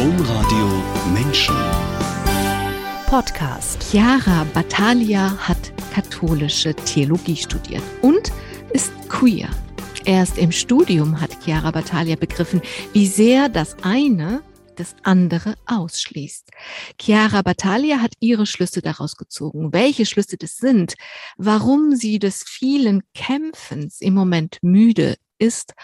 Domradio Menschen. Podcast. Chiara Battaglia hat katholische Theologie studiert und ist queer. Erst im Studium hat Chiara Battaglia begriffen, wie sehr das eine das andere ausschließt. Chiara Battaglia hat ihre Schlüsse daraus gezogen. Welche Schlüsse das sind, warum sie des vielen Kämpfens im Moment müde ist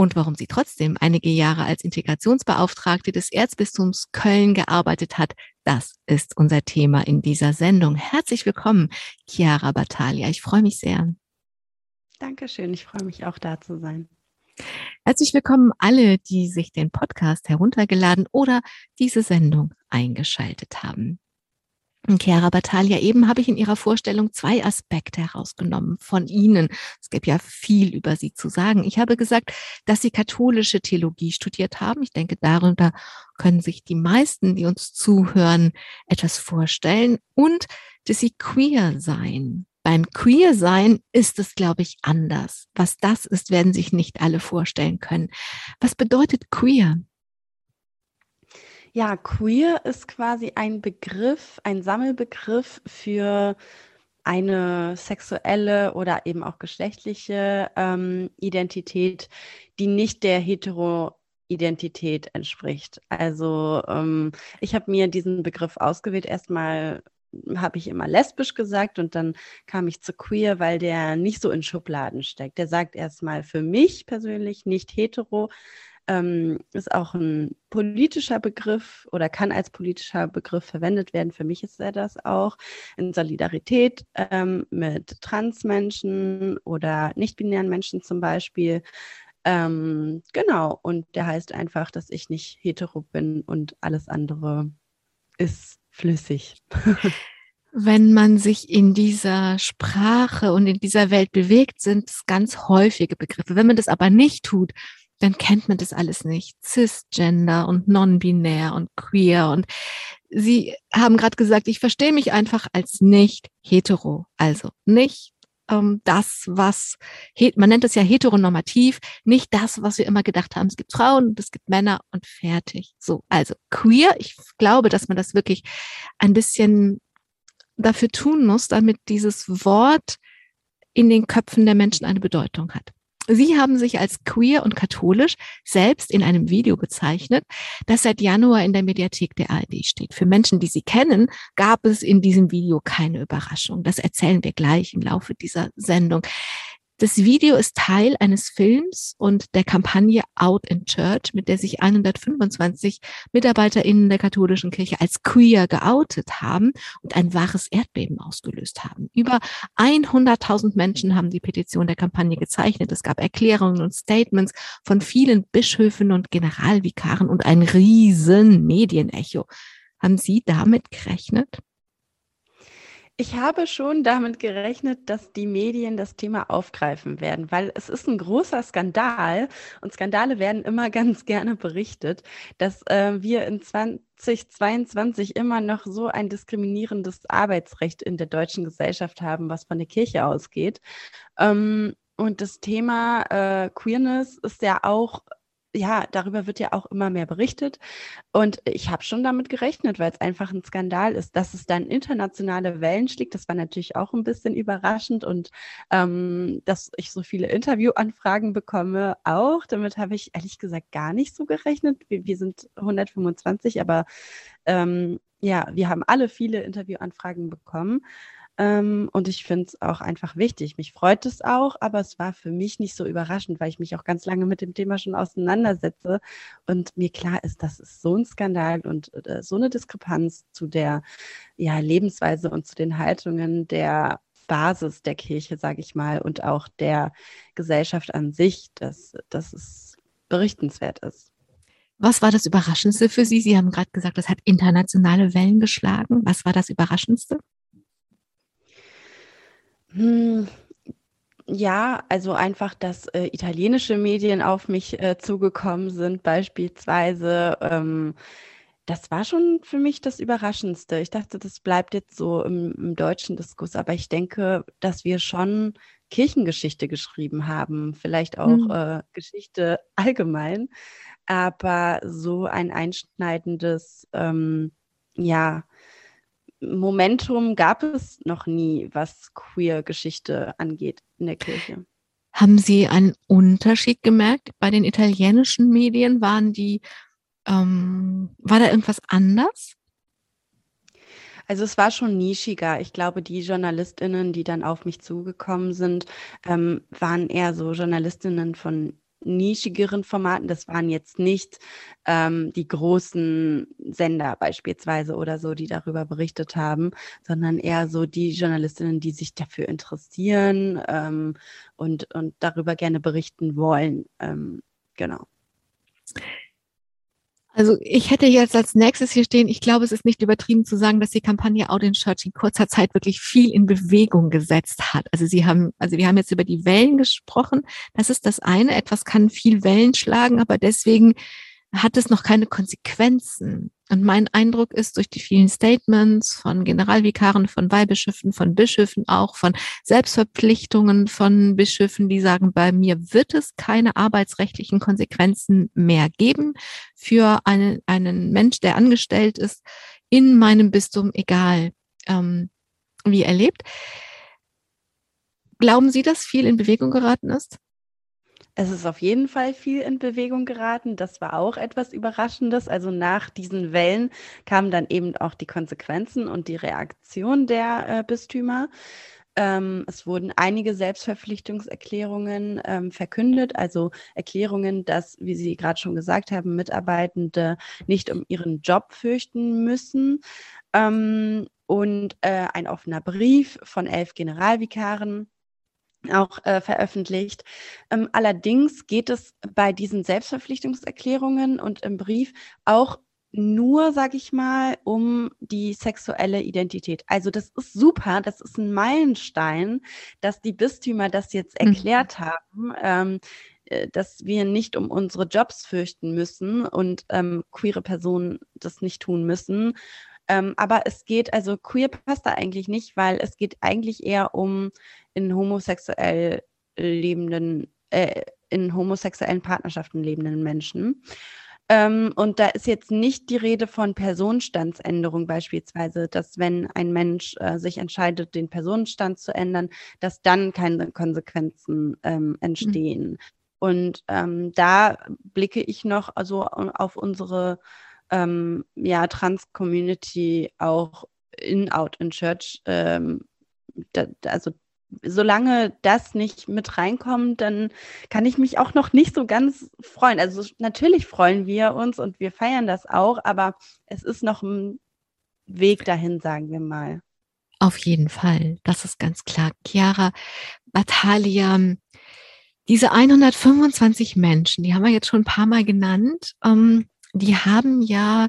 und warum sie trotzdem einige Jahre als Integrationsbeauftragte des Erzbistums Köln gearbeitet hat, das ist unser Thema in dieser Sendung. Herzlich willkommen, Chiara Battaglia. Ich freue mich sehr. Dankeschön, ich freue mich auch da zu sein. Herzlich willkommen alle, die sich den Podcast heruntergeladen oder diese Sendung eingeschaltet haben. Chiara Battaglia, eben habe ich in Ihrer Vorstellung zwei Aspekte herausgenommen von Ihnen. Es gibt ja viel über Sie zu sagen. Ich habe gesagt, dass Sie katholische Theologie studiert haben. Ich denke, darunter können sich die meisten, die uns zuhören, etwas vorstellen und dass Sie queer seien. Beim Queer-Sein ist es, glaube ich, anders. Was das ist, werden sich nicht alle vorstellen können. Was bedeutet queer? Ja, queer ist quasi ein Begriff, ein Sammelbegriff für eine sexuelle oder eben auch geschlechtliche ähm, Identität, die nicht der Hetero-Identität entspricht. Also ähm, ich habe mir diesen Begriff ausgewählt, erstmal habe ich immer lesbisch gesagt und dann kam ich zu queer, weil der nicht so in Schubladen steckt. Der sagt erstmal für mich persönlich nicht hetero, ähm, ist auch ein politischer Begriff oder kann als politischer Begriff verwendet werden. Für mich ist er das auch in Solidarität ähm, mit Transmenschen oder nicht-binären Menschen zum Beispiel. Ähm, genau, und der heißt einfach, dass ich nicht hetero bin und alles andere ist flüssig. Wenn man sich in dieser Sprache und in dieser Welt bewegt, sind es ganz häufige Begriffe. Wenn man das aber nicht tut, dann kennt man das alles nicht. Cisgender und non-binär und queer. Und Sie haben gerade gesagt, ich verstehe mich einfach als nicht hetero. Also nicht ähm, das, was, man nennt es ja heteronormativ, nicht das, was wir immer gedacht haben. Es gibt Frauen, es gibt Männer und fertig. So, also queer, ich glaube, dass man das wirklich ein bisschen dafür tun muss, damit dieses Wort in den Köpfen der Menschen eine Bedeutung hat. Sie haben sich als queer und katholisch selbst in einem Video bezeichnet, das seit Januar in der Mediathek der ARD steht. Für Menschen, die Sie kennen, gab es in diesem Video keine Überraschung. Das erzählen wir gleich im Laufe dieser Sendung. Das Video ist Teil eines Films und der Kampagne Out in Church, mit der sich 125 MitarbeiterInnen der katholischen Kirche als queer geoutet haben und ein wahres Erdbeben ausgelöst haben. Über 100.000 Menschen haben die Petition der Kampagne gezeichnet. Es gab Erklärungen und Statements von vielen Bischöfen und Generalvikaren und ein riesen Medienecho. Haben Sie damit gerechnet? Ich habe schon damit gerechnet, dass die Medien das Thema aufgreifen werden, weil es ist ein großer Skandal und Skandale werden immer ganz gerne berichtet, dass äh, wir in 2022 immer noch so ein diskriminierendes Arbeitsrecht in der deutschen Gesellschaft haben, was von der Kirche ausgeht. Ähm, und das Thema äh, Queerness ist ja auch ja, darüber wird ja auch immer mehr berichtet. Und ich habe schon damit gerechnet, weil es einfach ein Skandal ist, dass es dann internationale Wellen schlägt. Das war natürlich auch ein bisschen überraschend und ähm, dass ich so viele Interviewanfragen bekomme auch. Damit habe ich ehrlich gesagt gar nicht so gerechnet. Wir, wir sind 125, aber ähm, ja, wir haben alle viele Interviewanfragen bekommen. Ähm, und ich finde es auch einfach wichtig. Mich freut es auch, aber es war für mich nicht so überraschend, weil ich mich auch ganz lange mit dem Thema schon auseinandersetze und mir klar ist, dass es so ein Skandal und äh, so eine Diskrepanz zu der ja, Lebensweise und zu den Haltungen der Basis der Kirche, sage ich mal, und auch der Gesellschaft an sich, dass, dass es berichtenswert ist. Was war das Überraschendste für Sie? Sie haben gerade gesagt, das hat internationale Wellen geschlagen. Was war das Überraschendste? Hm, ja, also einfach, dass äh, italienische Medien auf mich äh, zugekommen sind, beispielsweise. Ähm, das war schon für mich das Überraschendste. Ich dachte, das bleibt jetzt so im, im deutschen Diskurs, aber ich denke, dass wir schon Kirchengeschichte geschrieben haben, vielleicht auch mhm. äh, Geschichte allgemein. aber so ein einschneidendes, ähm, ja, Momentum gab es noch nie, was Queer-Geschichte angeht in der Kirche. Haben Sie einen Unterschied gemerkt? Bei den italienischen Medien waren die, ähm, war da irgendwas anders? Also es war schon nischiger. Ich glaube, die JournalistInnen, die dann auf mich zugekommen sind, ähm, waren eher so JournalistInnen von nischigeren Formaten. Das waren jetzt nicht ähm, die großen Sender beispielsweise oder so, die darüber berichtet haben, sondern eher so die Journalistinnen, die sich dafür interessieren ähm, und, und darüber gerne berichten wollen. Ähm, genau. Also ich hätte jetzt als nächstes hier stehen, ich glaube, es ist nicht übertrieben zu sagen, dass die Kampagne in Church in kurzer Zeit wirklich viel in Bewegung gesetzt hat. Also sie haben, also wir haben jetzt über die Wellen gesprochen. Das ist das eine. Etwas kann viel Wellen schlagen, aber deswegen hat es noch keine Konsequenzen. Und mein Eindruck ist durch die vielen Statements von Generalvikaren, von Weihbischöfen, von Bischöfen auch, von Selbstverpflichtungen von Bischöfen, die sagen, bei mir wird es keine arbeitsrechtlichen Konsequenzen mehr geben für einen, einen Mensch, der angestellt ist in meinem Bistum, egal ähm, wie er lebt. Glauben Sie, dass viel in Bewegung geraten ist? Es ist auf jeden Fall viel in Bewegung geraten. Das war auch etwas Überraschendes. Also nach diesen Wellen kamen dann eben auch die Konsequenzen und die Reaktion der äh, Bistümer. Ähm, es wurden einige Selbstverpflichtungserklärungen ähm, verkündet, also Erklärungen, dass, wie Sie gerade schon gesagt haben, Mitarbeitende nicht um ihren Job fürchten müssen. Ähm, und äh, ein offener Brief von elf Generalvikaren auch äh, veröffentlicht. Ähm, allerdings geht es bei diesen Selbstverpflichtungserklärungen und im Brief auch nur, sage ich mal, um die sexuelle Identität. Also das ist super, das ist ein Meilenstein, dass die Bistümer das jetzt mhm. erklärt mhm. haben. Ähm, äh, dass wir nicht um unsere Jobs fürchten müssen und ähm, queere Personen das nicht tun müssen. Ähm, aber es geht, also queer passt da eigentlich nicht, weil es geht eigentlich eher um in homosexuell lebenden, äh, in homosexuellen Partnerschaften lebenden Menschen. Ähm, und da ist jetzt nicht die Rede von Personenstandsänderung beispielsweise, dass wenn ein Mensch äh, sich entscheidet, den Personenstand zu ändern, dass dann keine Konsequenzen ähm, entstehen. Mhm. Und ähm, da blicke ich noch also auf unsere ähm, ja, Trans-Community auch in Out in Church. Ähm, da, also solange das nicht mit reinkommt, dann kann ich mich auch noch nicht so ganz freuen. Also natürlich freuen wir uns und wir feiern das auch, aber es ist noch ein Weg dahin, sagen wir mal. Auf jeden Fall, das ist ganz klar. Chiara, Batalia, diese 125 Menschen, die haben wir jetzt schon ein paar Mal genannt. Ähm, die haben ja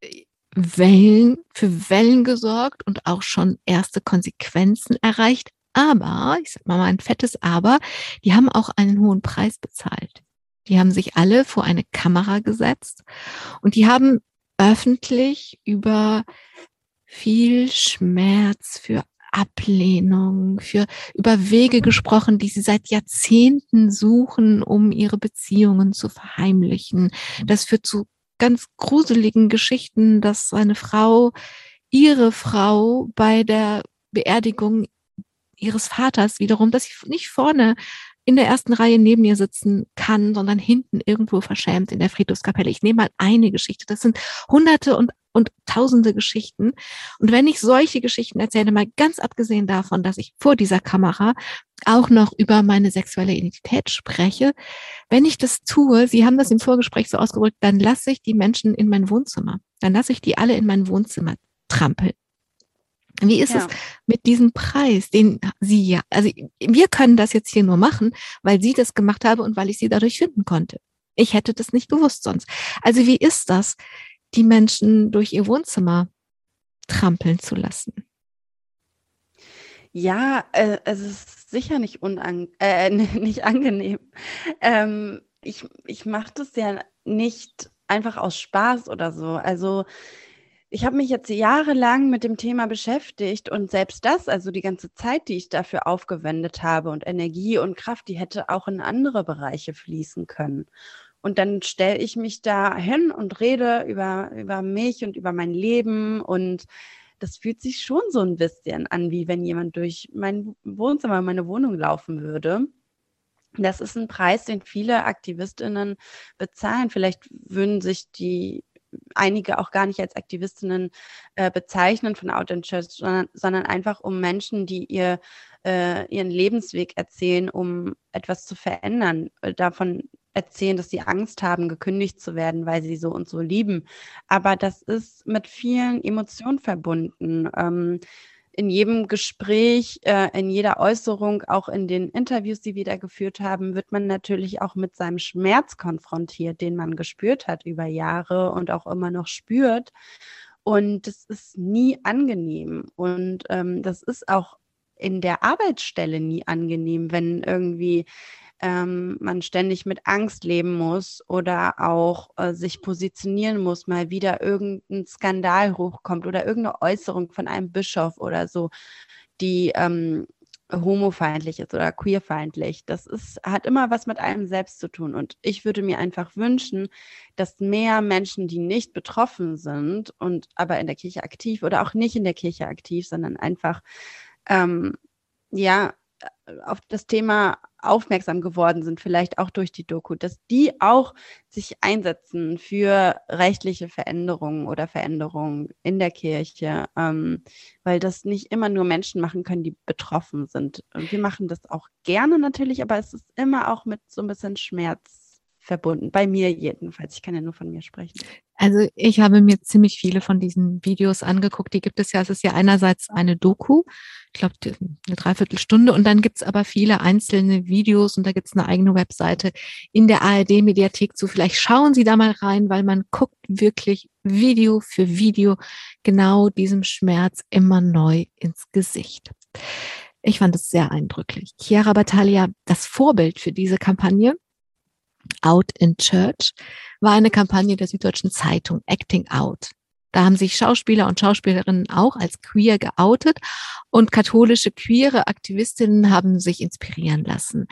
äh, Wellen, für Wellen gesorgt und auch schon erste Konsequenzen erreicht. Aber, ich sag mal mal ein fettes Aber, die haben auch einen hohen Preis bezahlt. Die haben sich alle vor eine Kamera gesetzt und die haben öffentlich über viel Schmerz für Ablehnung, für über Wege gesprochen, die sie seit Jahrzehnten suchen, um ihre Beziehungen zu verheimlichen. Das führt zu ganz gruseligen Geschichten, dass eine Frau ihre Frau bei der Beerdigung ihres Vaters wiederum, dass sie nicht vorne in der ersten Reihe neben ihr sitzen kann, sondern hinten irgendwo verschämt in der Friedhofskapelle. Ich nehme mal eine Geschichte. Das sind hunderte und, und tausende Geschichten. Und wenn ich solche Geschichten erzähle, mal ganz abgesehen davon, dass ich vor dieser Kamera auch noch über meine sexuelle Identität spreche, wenn ich das tue, Sie haben das im Vorgespräch so ausgedrückt, dann lasse ich die Menschen in mein Wohnzimmer. Dann lasse ich die alle in mein Wohnzimmer trampeln. Wie ist ja. es mit diesem Preis, den Sie ja, also wir können das jetzt hier nur machen, weil Sie das gemacht haben und weil ich Sie dadurch finden konnte. Ich hätte das nicht gewusst sonst. Also wie ist das, die Menschen durch ihr Wohnzimmer trampeln zu lassen? Ja, äh, es ist sicher nicht, unang äh, nicht angenehm. Ähm, ich ich mache das ja nicht einfach aus Spaß oder so. Also ich habe mich jetzt jahrelang mit dem Thema beschäftigt und selbst das, also die ganze Zeit, die ich dafür aufgewendet habe und Energie und Kraft, die hätte auch in andere Bereiche fließen können. Und dann stelle ich mich da hin und rede über, über mich und über mein Leben. Und das fühlt sich schon so ein bisschen an, wie wenn jemand durch mein Wohnzimmer, meine Wohnung laufen würde. Das ist ein Preis, den viele Aktivistinnen bezahlen. Vielleicht würden sich die einige auch gar nicht als Aktivistinnen äh, bezeichnen von Out in Church, sondern, sondern einfach um Menschen, die ihr äh, ihren Lebensweg erzählen, um etwas zu verändern, äh, davon erzählen, dass sie Angst haben, gekündigt zu werden, weil sie so und so lieben. Aber das ist mit vielen Emotionen verbunden. Ähm, in jedem Gespräch, äh, in jeder Äußerung, auch in den Interviews, die wir da geführt haben, wird man natürlich auch mit seinem Schmerz konfrontiert, den man gespürt hat über Jahre und auch immer noch spürt. Und das ist nie angenehm. Und ähm, das ist auch in der Arbeitsstelle nie angenehm, wenn irgendwie ähm, man ständig mit Angst leben muss oder auch äh, sich positionieren muss, mal wieder irgendein Skandal hochkommt oder irgendeine Äußerung von einem Bischof oder so, die ähm, homofeindlich ist oder queerfeindlich. Das ist, hat immer was mit einem selbst zu tun. Und ich würde mir einfach wünschen, dass mehr Menschen, die nicht betroffen sind und aber in der Kirche aktiv oder auch nicht in der Kirche aktiv, sondern einfach ähm, ja auf das Thema aufmerksam geworden sind, vielleicht auch durch die Doku, dass die auch sich einsetzen für rechtliche Veränderungen oder Veränderungen in der Kirche, ähm, weil das nicht immer nur Menschen machen können, die betroffen sind. Und wir machen das auch gerne natürlich, aber es ist immer auch mit so ein bisschen Schmerz verbunden. Bei mir jedenfalls. Ich kann ja nur von mir sprechen. Also ich habe mir ziemlich viele von diesen Videos angeguckt. Die gibt es ja. Es ist ja einerseits eine Doku, ich glaube eine Dreiviertelstunde, und dann gibt es aber viele einzelne Videos und da gibt es eine eigene Webseite in der ARD-Mediathek zu. Vielleicht schauen Sie da mal rein, weil man guckt wirklich Video für Video genau diesem Schmerz immer neu ins Gesicht. Ich fand es sehr eindrücklich. Chiara Battaglia, das Vorbild für diese Kampagne, Out in Church war eine Kampagne der Süddeutschen Zeitung Acting Out. Da haben sich Schauspieler und Schauspielerinnen auch als queer geoutet und katholische queere Aktivistinnen haben sich inspirieren lassen.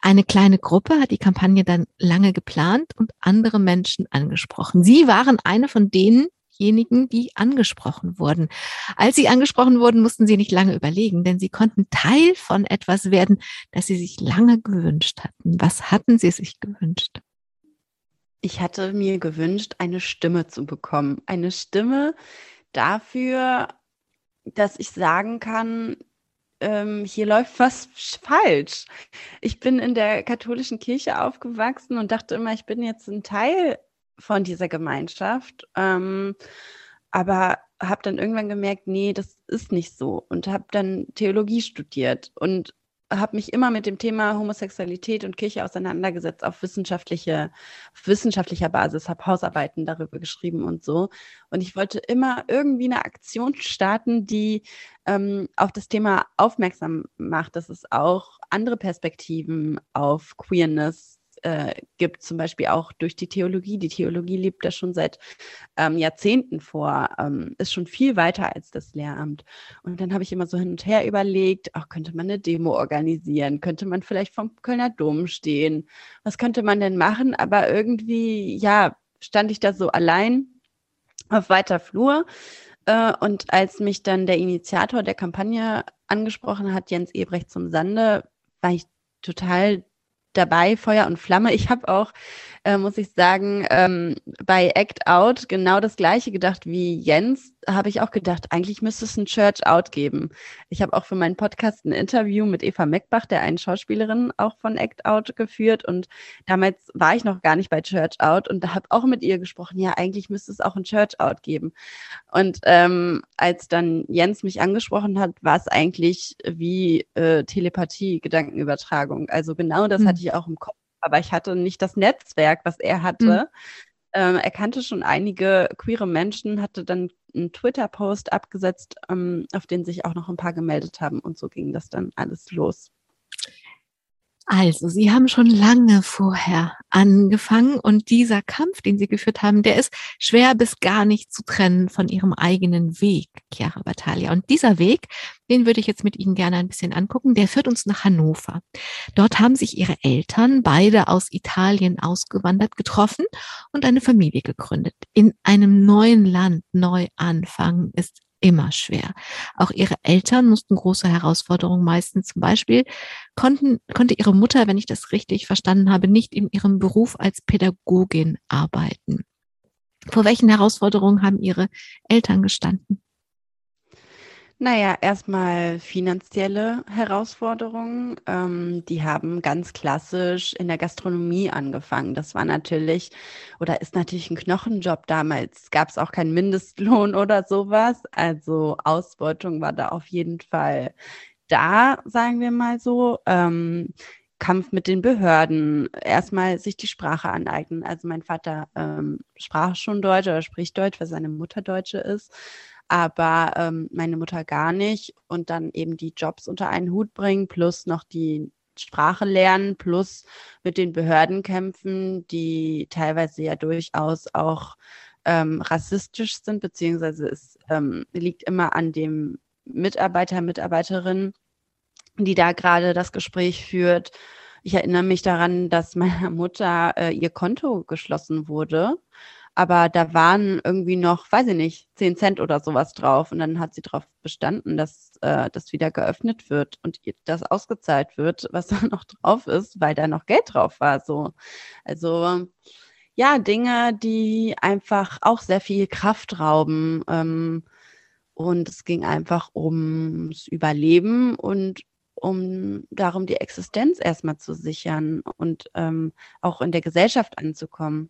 Eine kleine Gruppe hat die Kampagne dann lange geplant und andere Menschen angesprochen. Sie waren eine von denen, diejenigen, die angesprochen wurden. Als sie angesprochen wurden, mussten sie nicht lange überlegen, denn sie konnten Teil von etwas werden, das sie sich lange gewünscht hatten. Was hatten sie sich gewünscht? Ich hatte mir gewünscht, eine Stimme zu bekommen. Eine Stimme dafür, dass ich sagen kann, ähm, hier läuft was falsch. Ich bin in der katholischen Kirche aufgewachsen und dachte immer, ich bin jetzt ein Teil von dieser Gemeinschaft. Ähm, aber habe dann irgendwann gemerkt, nee, das ist nicht so und habe dann Theologie studiert und habe mich immer mit dem Thema Homosexualität und Kirche auseinandergesetzt auf wissenschaftliche, auf wissenschaftlicher Basis, habe Hausarbeiten darüber geschrieben und so. Und ich wollte immer irgendwie eine Aktion starten, die ähm, auf das Thema aufmerksam macht, dass es auch andere Perspektiven auf Queerness äh, gibt, zum Beispiel auch durch die Theologie. Die Theologie lebt da schon seit ähm, Jahrzehnten vor, ähm, ist schon viel weiter als das Lehramt. Und dann habe ich immer so hin und her überlegt, ach, könnte man eine Demo organisieren? Könnte man vielleicht vom Kölner Dom stehen? Was könnte man denn machen? Aber irgendwie, ja, stand ich da so allein auf weiter Flur. Äh, und als mich dann der Initiator der Kampagne angesprochen hat, Jens Ebrecht zum Sande, war ich total dabei, Feuer und Flamme. Ich habe auch, äh, muss ich sagen, ähm, bei Act Out genau das gleiche gedacht wie Jens. Habe ich auch gedacht, eigentlich müsste es ein Church Out geben. Ich habe auch für meinen Podcast ein Interview mit Eva Meckbach, der einen Schauspielerin auch von Act Out geführt. Und damals war ich noch gar nicht bei Church Out und da habe auch mit ihr gesprochen, ja, eigentlich müsste es auch ein Church Out geben. Und ähm, als dann Jens mich angesprochen hat, war es eigentlich wie äh, Telepathie, Gedankenübertragung. Also genau das mhm. Hatte ich auch im Kopf, aber ich hatte nicht das Netzwerk, was er hatte. Mhm. Ähm, er kannte schon einige queere Menschen, hatte dann einen Twitter-Post abgesetzt, ähm, auf den sich auch noch ein paar gemeldet haben und so ging das dann alles los. Also, Sie haben schon lange vorher angefangen und dieser Kampf, den Sie geführt haben, der ist schwer bis gar nicht zu trennen von Ihrem eigenen Weg, Chiara Battaglia. Und dieser Weg, den würde ich jetzt mit Ihnen gerne ein bisschen angucken, der führt uns nach Hannover. Dort haben sich Ihre Eltern, beide aus Italien ausgewandert, getroffen und eine Familie gegründet. In einem neuen Land neu anfangen ist immer schwer. Auch ihre Eltern mussten große Herausforderungen meisten. Zum Beispiel konnten, konnte ihre Mutter, wenn ich das richtig verstanden habe, nicht in ihrem Beruf als Pädagogin arbeiten. Vor welchen Herausforderungen haben ihre Eltern gestanden? Naja, erstmal finanzielle Herausforderungen. Ähm, die haben ganz klassisch in der Gastronomie angefangen. Das war natürlich oder ist natürlich ein Knochenjob damals. Gab es auch keinen Mindestlohn oder sowas. Also Ausbeutung war da auf jeden Fall da, sagen wir mal so. Ähm, Kampf mit den Behörden, erstmal sich die Sprache aneignen. Also mein Vater ähm, sprach schon Deutsch oder spricht Deutsch, weil seine Mutter Deutsche ist aber ähm, meine Mutter gar nicht. Und dann eben die Jobs unter einen Hut bringen, plus noch die Sprache lernen, plus mit den Behörden kämpfen, die teilweise ja durchaus auch ähm, rassistisch sind, beziehungsweise es ähm, liegt immer an dem Mitarbeiter, Mitarbeiterin, die da gerade das Gespräch führt. Ich erinnere mich daran, dass meiner Mutter äh, ihr Konto geschlossen wurde aber da waren irgendwie noch, weiß ich nicht, 10 Cent oder sowas drauf. Und dann hat sie darauf bestanden, dass äh, das wieder geöffnet wird und das ausgezahlt wird, was da noch drauf ist, weil da noch Geld drauf war. So. Also ja, Dinge, die einfach auch sehr viel Kraft rauben. Ähm, und es ging einfach ums Überleben und um darum, die Existenz erstmal zu sichern und ähm, auch in der Gesellschaft anzukommen.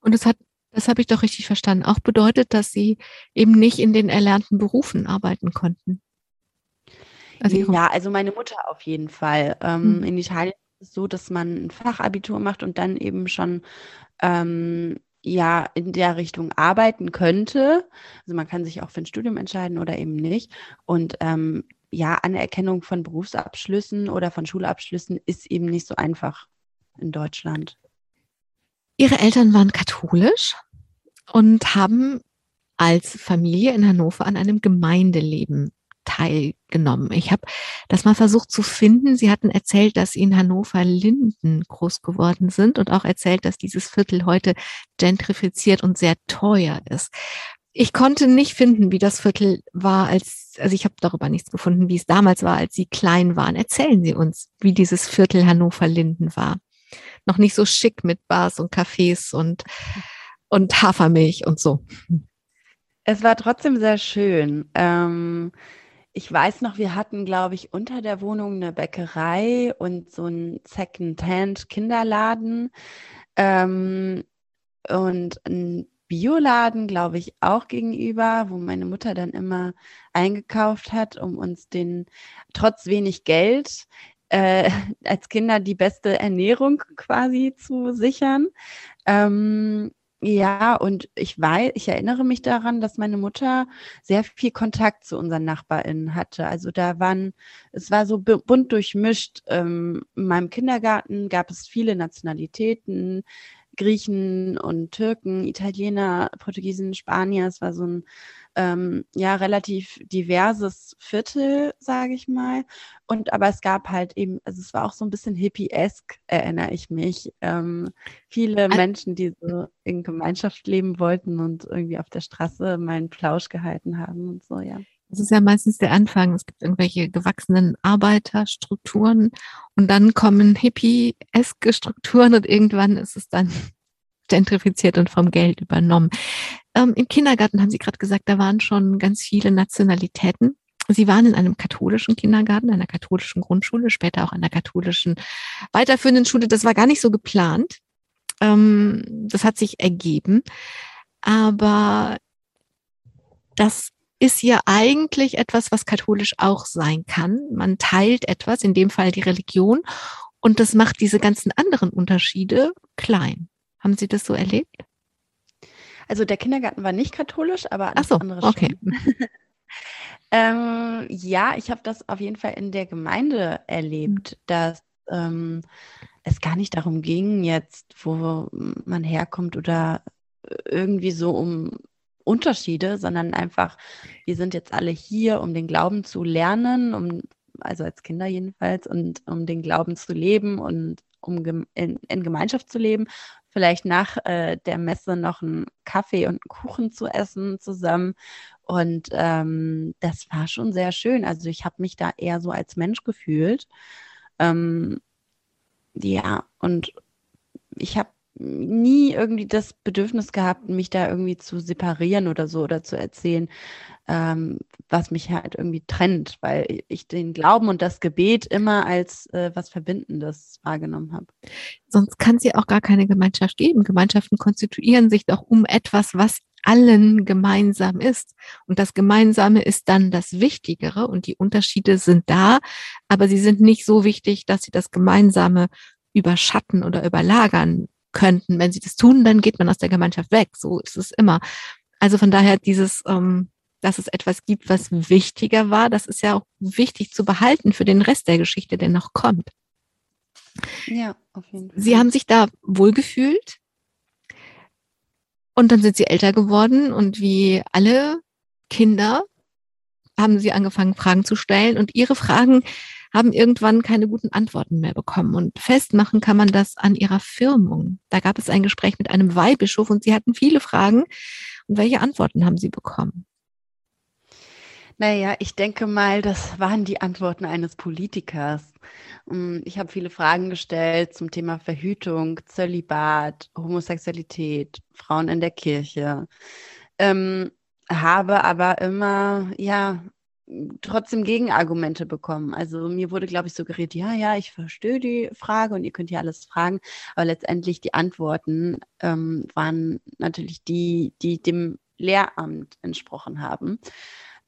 Und es hat das habe ich doch richtig verstanden. Auch bedeutet, dass Sie eben nicht in den erlernten Berufen arbeiten konnten. Also ja, also meine Mutter auf jeden Fall. Ähm, hm. In Italien ist es so, dass man ein Fachabitur macht und dann eben schon ähm, ja in der Richtung arbeiten könnte. Also man kann sich auch für ein Studium entscheiden oder eben nicht. Und ähm, ja, Anerkennung von Berufsabschlüssen oder von Schulabschlüssen ist eben nicht so einfach in Deutschland. Ihre Eltern waren katholisch und haben als Familie in Hannover an einem Gemeindeleben teilgenommen. Ich habe das mal versucht zu finden. Sie hatten erzählt, dass Sie in Hannover Linden groß geworden sind und auch erzählt, dass dieses Viertel heute gentrifiziert und sehr teuer ist. Ich konnte nicht finden, wie das Viertel war, als, also ich habe darüber nichts gefunden, wie es damals war, als Sie klein waren. Erzählen Sie uns, wie dieses Viertel Hannover Linden war. Noch nicht so schick mit Bars und Cafés und und Hafermilch und so. Es war trotzdem sehr schön. Ähm, ich weiß noch, wir hatten, glaube ich, unter der Wohnung eine Bäckerei und so einen Second-Hand-Kinderladen ähm, und ein Bioladen, glaube ich, auch gegenüber, wo meine Mutter dann immer eingekauft hat, um uns den trotz wenig Geld äh, als Kinder die beste Ernährung quasi zu sichern. Ähm, ja, und ich weiß, ich erinnere mich daran, dass meine Mutter sehr viel Kontakt zu unseren NachbarInnen hatte. Also da waren, es war so bunt durchmischt. Ähm, in meinem Kindergarten gab es viele Nationalitäten, Griechen und Türken, Italiener, Portugiesen, Spanier. Es war so ein ähm, ja relativ diverses Viertel, sage ich mal. Und aber es gab halt eben, also es war auch so ein bisschen hippie-esk, erinnere ich mich. Ähm, viele Menschen, die so in Gemeinschaft leben wollten und irgendwie auf der Straße meinen Plausch gehalten haben und so, ja. Das ist ja meistens der Anfang. Es gibt irgendwelche gewachsenen Arbeiterstrukturen und dann kommen hippie-eske Strukturen und irgendwann ist es dann gentrifiziert und vom Geld übernommen. Ähm, Im Kindergarten haben Sie gerade gesagt, da waren schon ganz viele Nationalitäten. Sie waren in einem katholischen Kindergarten, einer katholischen Grundschule, später auch einer katholischen weiterführenden Schule. Das war gar nicht so geplant. Ähm, das hat sich ergeben. Aber das ist ja eigentlich etwas, was katholisch auch sein kann. Man teilt etwas, in dem Fall die Religion, und das macht diese ganzen anderen Unterschiede klein. Haben Sie das so erlebt? Also der Kindergarten war nicht katholisch, aber alles so, andere schon. Okay. ähm, ja, ich habe das auf jeden Fall in der Gemeinde erlebt, hm. dass ähm, es gar nicht darum ging, jetzt, wo man herkommt oder irgendwie so um Unterschiede, sondern einfach, wir sind jetzt alle hier, um den Glauben zu lernen, um, also als Kinder jedenfalls, und um den Glauben zu leben und um in, in Gemeinschaft zu leben. Vielleicht nach äh, der Messe noch einen Kaffee und einen Kuchen zu essen zusammen. Und ähm, das war schon sehr schön. Also ich habe mich da eher so als Mensch gefühlt. Ähm, ja, und ich habe nie irgendwie das Bedürfnis gehabt, mich da irgendwie zu separieren oder so oder zu erzählen, ähm, was mich halt irgendwie trennt, weil ich den Glauben und das Gebet immer als äh, was Verbindendes wahrgenommen habe. Sonst kann es ja auch gar keine Gemeinschaft geben. Gemeinschaften konstituieren sich doch um etwas, was allen gemeinsam ist. Und das Gemeinsame ist dann das Wichtigere und die Unterschiede sind da, aber sie sind nicht so wichtig, dass sie das Gemeinsame überschatten oder überlagern könnten. Wenn sie das tun, dann geht man aus der Gemeinschaft weg. So ist es immer. Also von daher dieses, ähm, dass es etwas gibt, was wichtiger war, das ist ja auch wichtig zu behalten für den Rest der Geschichte, der noch kommt. Ja, auf jeden Fall. Sie haben sich da wohlgefühlt und dann sind sie älter geworden und wie alle Kinder haben sie angefangen, Fragen zu stellen und ihre Fragen haben irgendwann keine guten Antworten mehr bekommen. Und festmachen kann man das an ihrer Firmung. Da gab es ein Gespräch mit einem Weihbischof und sie hatten viele Fragen. Und welche Antworten haben sie bekommen? Naja, ich denke mal, das waren die Antworten eines Politikers. Mm, ich habe viele Fragen gestellt zum Thema Verhütung, Zölibat, Homosexualität, Frauen in der Kirche. Ähm, habe aber immer, ja, trotzdem Gegenargumente bekommen. Also mir wurde, glaube ich, suggeriert, ja, ja, ich verstehe die Frage und ihr könnt ja alles fragen, aber letztendlich die Antworten ähm, waren natürlich die, die dem Lehramt entsprochen haben.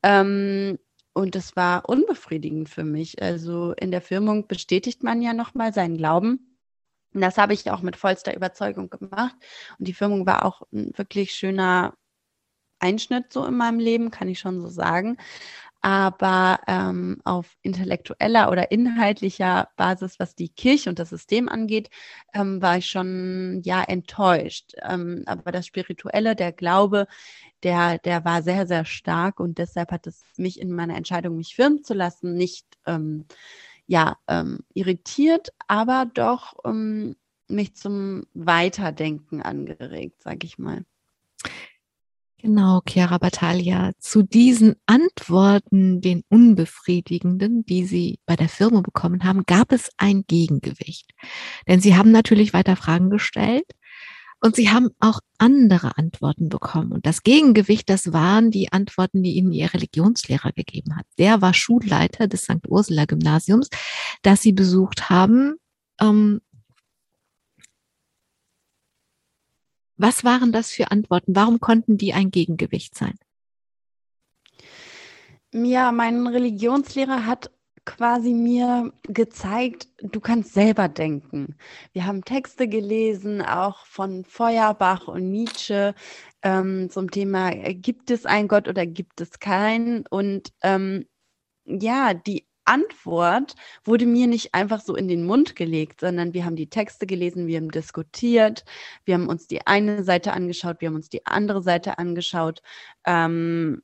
Ähm, und das war unbefriedigend für mich. Also in der Firmung bestätigt man ja nochmal seinen Glauben. Und das habe ich auch mit vollster Überzeugung gemacht. Und die Firmung war auch ein wirklich schöner Einschnitt so in meinem Leben, kann ich schon so sagen aber ähm, auf intellektueller oder inhaltlicher Basis, was die Kirche und das System angeht, ähm, war ich schon ja enttäuscht. Ähm, aber das Spirituelle, der Glaube, der, der war sehr, sehr stark und deshalb hat es mich in meiner Entscheidung, mich firmen zu lassen, nicht ähm, ja, ähm, irritiert, aber doch ähm, mich zum Weiterdenken angeregt, sage ich mal. Genau, Chiara Battaglia. Zu diesen Antworten, den unbefriedigenden, die Sie bei der Firma bekommen haben, gab es ein Gegengewicht. Denn Sie haben natürlich weiter Fragen gestellt und Sie haben auch andere Antworten bekommen. Und das Gegengewicht, das waren die Antworten, die Ihnen Ihr Religionslehrer gegeben hat. Der war Schulleiter des St. Ursula Gymnasiums, das Sie besucht haben. Ähm, Was waren das für Antworten? Warum konnten die ein Gegengewicht sein? Ja, mein Religionslehrer hat quasi mir gezeigt, du kannst selber denken. Wir haben Texte gelesen, auch von Feuerbach und Nietzsche ähm, zum Thema, äh, gibt es einen Gott oder gibt es keinen? Und ähm, ja, die Antwort wurde mir nicht einfach so in den Mund gelegt, sondern wir haben die Texte gelesen, wir haben diskutiert, wir haben uns die eine Seite angeschaut, wir haben uns die andere Seite angeschaut. Ähm,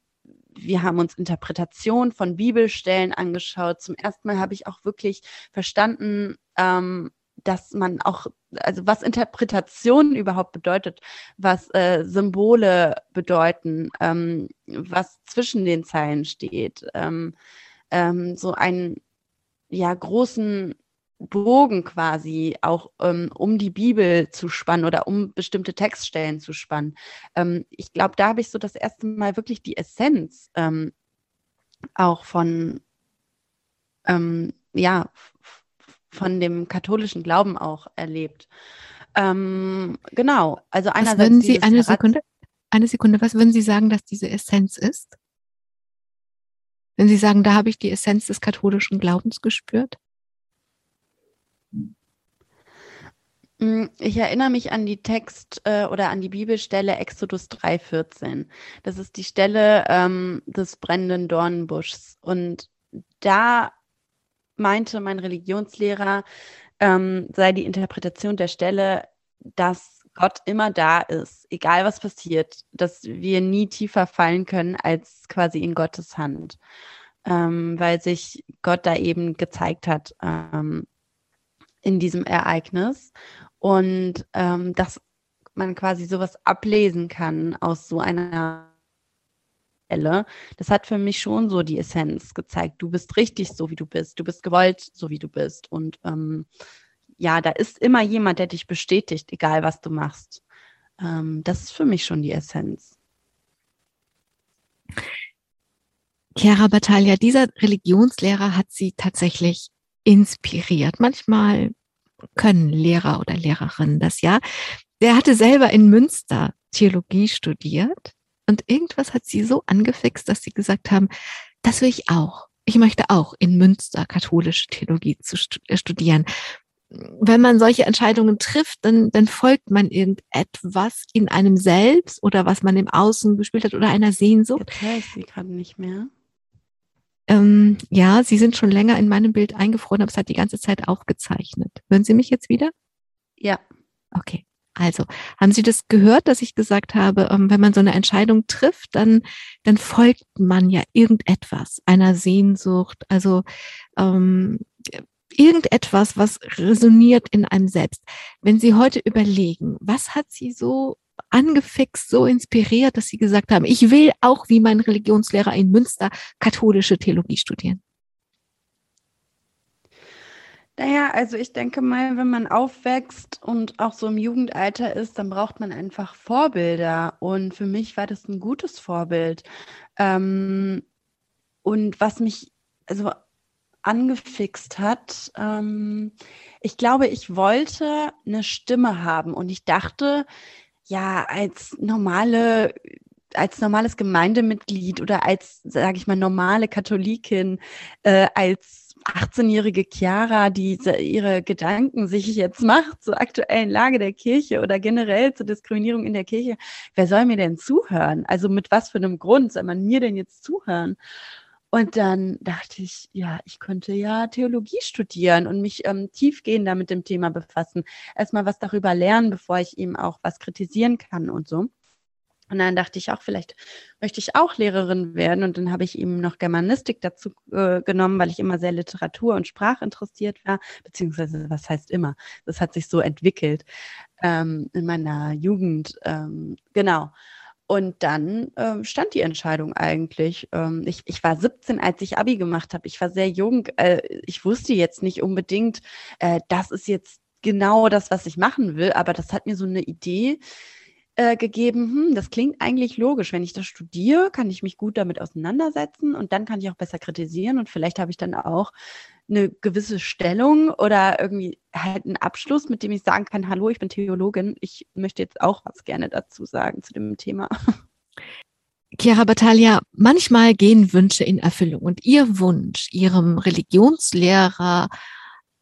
wir haben uns Interpretation von Bibelstellen angeschaut. Zum ersten Mal habe ich auch wirklich verstanden, ähm, dass man auch, also was Interpretation überhaupt bedeutet, was äh, Symbole bedeuten, ähm, was zwischen den Zeilen steht. Ähm, ähm, so einen ja großen Bogen quasi auch ähm, um die Bibel zu spannen oder um bestimmte Textstellen zu spannen. Ähm, ich glaube, da habe ich so das erste Mal wirklich die Essenz ähm, auch von ähm, ja von dem katholischen Glauben auch erlebt. Ähm, genau, also einerseits. Was würden Sie eine Sekunde, eine Sekunde, was würden Sie sagen, dass diese Essenz ist? Wenn Sie sagen, da habe ich die Essenz des katholischen Glaubens gespürt? Mm, ich erinnere mich an die Text äh, oder an die Bibelstelle Exodus 3,14. Das ist die Stelle ähm, des brennenden Dornenbuschs. Und da meinte mein Religionslehrer, ähm, sei die Interpretation der Stelle, dass Gott immer da ist, egal was passiert, dass wir nie tiefer fallen können als quasi in Gottes Hand, ähm, weil sich Gott da eben gezeigt hat ähm, in diesem Ereignis und ähm, dass man quasi sowas ablesen kann aus so einer Stelle. Das hat für mich schon so die Essenz gezeigt. Du bist richtig so, wie du bist. Du bist gewollt, so wie du bist. Und ähm, ja, da ist immer jemand, der dich bestätigt, egal was du machst. Ähm, das ist für mich schon die Essenz. Chiara Battaglia, dieser Religionslehrer hat sie tatsächlich inspiriert. Manchmal können Lehrer oder Lehrerinnen das ja. Der hatte selber in Münster Theologie studiert und irgendwas hat sie so angefixt, dass sie gesagt haben, das will ich auch. Ich möchte auch in Münster katholische Theologie zu äh, studieren wenn man solche Entscheidungen trifft, dann, dann folgt man irgendetwas in einem selbst oder was man im Außen gespielt hat oder einer Sehnsucht. Jetzt höre ich sie gerade nicht mehr. Ähm, ja, Sie sind schon länger in meinem Bild eingefroren, aber es hat die ganze Zeit aufgezeichnet. Hören Sie mich jetzt wieder? Ja. Okay. Also, haben Sie das gehört, dass ich gesagt habe, ähm, wenn man so eine Entscheidung trifft, dann, dann folgt man ja irgendetwas, einer Sehnsucht. Also ähm, irgendetwas, was resoniert in einem selbst. Wenn Sie heute überlegen, was hat Sie so angefixt, so inspiriert, dass Sie gesagt haben, ich will auch wie mein Religionslehrer in Münster katholische Theologie studieren? Naja, also ich denke mal, wenn man aufwächst und auch so im Jugendalter ist, dann braucht man einfach Vorbilder. Und für mich war das ein gutes Vorbild. Ähm, und was mich, also angefixt hat. Ähm, ich glaube, ich wollte eine Stimme haben und ich dachte, ja, als normale als normales Gemeindemitglied oder als, sage ich mal, normale Katholikin, äh, als 18-jährige Chiara, die ihre Gedanken sich jetzt macht zur aktuellen Lage der Kirche oder generell zur Diskriminierung in der Kirche, wer soll mir denn zuhören? Also mit was für einem Grund soll man mir denn jetzt zuhören? Und dann dachte ich, ja, ich könnte ja Theologie studieren und mich ähm, tiefgehender mit dem Thema befassen. Erstmal was darüber lernen, bevor ich ihm auch was kritisieren kann und so. Und dann dachte ich auch, vielleicht möchte ich auch Lehrerin werden. Und dann habe ich ihm noch Germanistik dazu äh, genommen, weil ich immer sehr Literatur- und Sprachinteressiert war. Beziehungsweise, was heißt immer? Das hat sich so entwickelt ähm, in meiner Jugend. Ähm, genau. Und dann ähm, stand die Entscheidung eigentlich. Ähm, ich, ich war 17, als ich Abi gemacht habe. Ich war sehr jung. Äh, ich wusste jetzt nicht unbedingt, äh, das ist jetzt genau das, was ich machen will, aber das hat mir so eine Idee äh, gegeben, hm, das klingt eigentlich logisch. Wenn ich das studiere, kann ich mich gut damit auseinandersetzen und dann kann ich auch besser kritisieren und vielleicht habe ich dann auch eine gewisse Stellung oder irgendwie halt einen Abschluss, mit dem ich sagen kann, hallo, ich bin Theologin, ich möchte jetzt auch was gerne dazu sagen zu dem Thema. Chiara Battaglia, manchmal gehen Wünsche in Erfüllung und Ihr Wunsch, Ihrem Religionslehrer,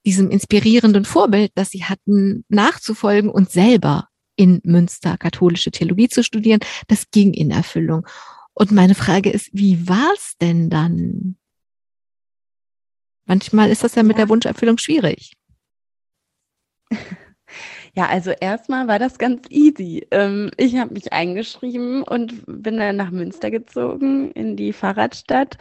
diesem inspirierenden Vorbild, das Sie hatten, nachzufolgen und selber in Münster katholische Theologie zu studieren, das ging in Erfüllung. Und meine Frage ist, wie war es denn dann? Manchmal ist das ja mit der Wunscherfüllung schwierig. Ja, also erstmal war das ganz easy. Ähm, ich habe mich eingeschrieben und bin dann nach Münster gezogen in die Fahrradstadt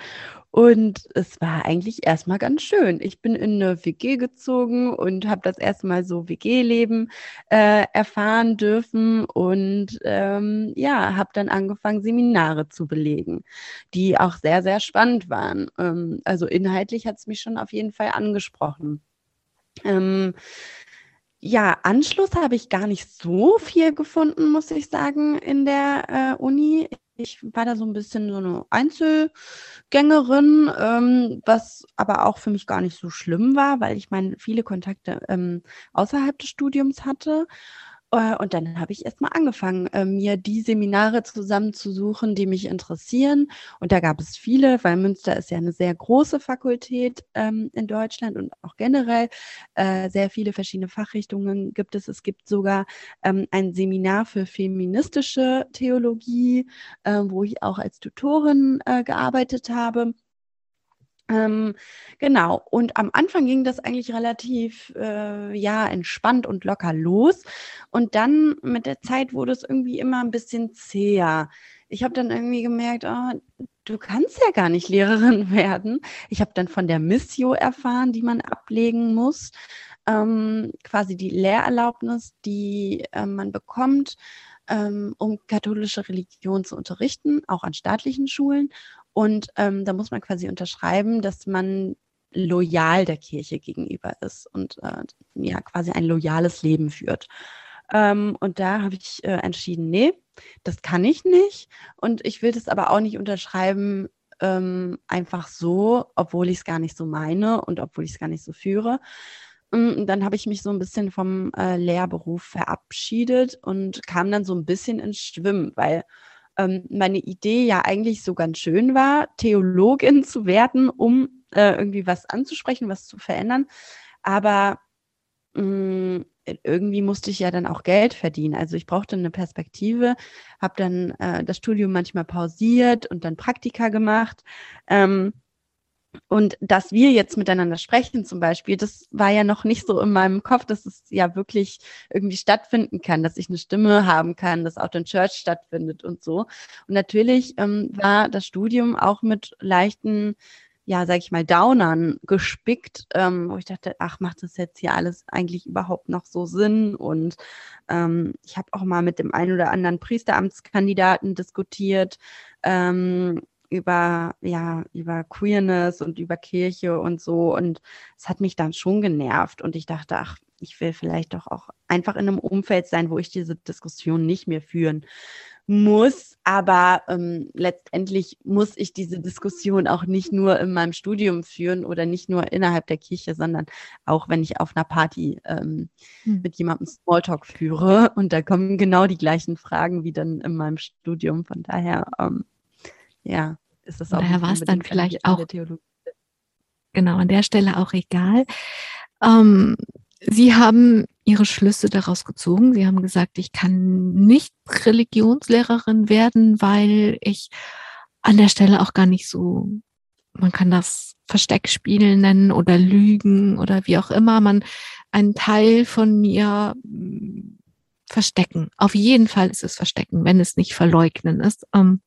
und es war eigentlich erstmal ganz schön. Ich bin in eine WG gezogen und habe das erste Mal so WG-Leben äh, erfahren dürfen und ähm, ja, habe dann angefangen, Seminare zu belegen, die auch sehr, sehr spannend waren. Ähm, also inhaltlich hat es mich schon auf jeden Fall angesprochen. Ähm, ja, Anschluss habe ich gar nicht so viel gefunden, muss ich sagen, in der äh, Uni. Ich war da so ein bisschen so eine Einzelgängerin, ähm, was aber auch für mich gar nicht so schlimm war, weil ich meine, viele Kontakte ähm, außerhalb des Studiums hatte. Äh, und dann habe ich erstmal angefangen, äh, mir die Seminare zusammenzusuchen, die mich interessieren. Und da gab es viele, weil Münster ist ja eine sehr große Fakultät ähm, in Deutschland und auch generell äh, sehr viele verschiedene Fachrichtungen gibt es. Es gibt sogar ähm, ein Seminar für feministische Theologie, wo ich auch als Tutorin gearbeitet habe. Ähm, genau. Und am Anfang ging das eigentlich relativ, äh, ja, entspannt und locker los. Und dann mit der Zeit wurde es irgendwie immer ein bisschen zäher. Ich habe dann irgendwie gemerkt, oh, du kannst ja gar nicht Lehrerin werden. Ich habe dann von der Missio erfahren, die man ablegen muss. Ähm, quasi die Lehrerlaubnis, die äh, man bekommt, ähm, um katholische Religion zu unterrichten, auch an staatlichen Schulen. Und ähm, da muss man quasi unterschreiben, dass man loyal der Kirche gegenüber ist und äh, ja quasi ein loyales Leben führt. Ähm, und da habe ich äh, entschieden, nee, das kann ich nicht. Und ich will das aber auch nicht unterschreiben, ähm, einfach so, obwohl ich es gar nicht so meine und obwohl ich es gar nicht so führe. Und dann habe ich mich so ein bisschen vom äh, Lehrberuf verabschiedet und kam dann so ein bisschen ins Schwimmen, weil ähm, meine Idee ja eigentlich so ganz schön war, Theologin zu werden, um äh, irgendwie was anzusprechen, was zu verändern. Aber mh, mm, irgendwie musste ich ja dann auch Geld verdienen. Also ich brauchte eine Perspektive, habe dann äh, das Studium manchmal pausiert und dann Praktika gemacht. Ähm, und dass wir jetzt miteinander sprechen zum Beispiel, das war ja noch nicht so in meinem Kopf, dass es ja wirklich irgendwie stattfinden kann, dass ich eine Stimme haben kann, dass auch in Church stattfindet und so. Und natürlich ähm, war das Studium auch mit leichten, ja, sag ich mal, Downern gespickt, ähm, wo ich dachte, ach, macht das jetzt hier alles eigentlich überhaupt noch so Sinn? Und ähm, ich habe auch mal mit dem einen oder anderen Priesteramtskandidaten diskutiert. Ähm, über, ja, über Queerness und über Kirche und so. Und es hat mich dann schon genervt. Und ich dachte, ach, ich will vielleicht doch auch einfach in einem Umfeld sein, wo ich diese Diskussion nicht mehr führen muss. Aber ähm, letztendlich muss ich diese Diskussion auch nicht nur in meinem Studium führen oder nicht nur innerhalb der Kirche, sondern auch wenn ich auf einer Party ähm, hm. mit jemandem Smalltalk führe. Und da kommen genau die gleichen Fragen wie dann in meinem Studium. Von daher, ähm, ja, ist das auch. Daher war es dann vielleicht auch. Genau, an der Stelle auch egal. Ähm, Sie haben Ihre Schlüsse daraus gezogen. Sie haben gesagt, ich kann nicht Religionslehrerin werden, weil ich an der Stelle auch gar nicht so, man kann das Versteckspielen nennen oder Lügen oder wie auch immer, man einen Teil von mir hm, verstecken. Auf jeden Fall ist es verstecken, wenn es nicht verleugnen ist. Ähm,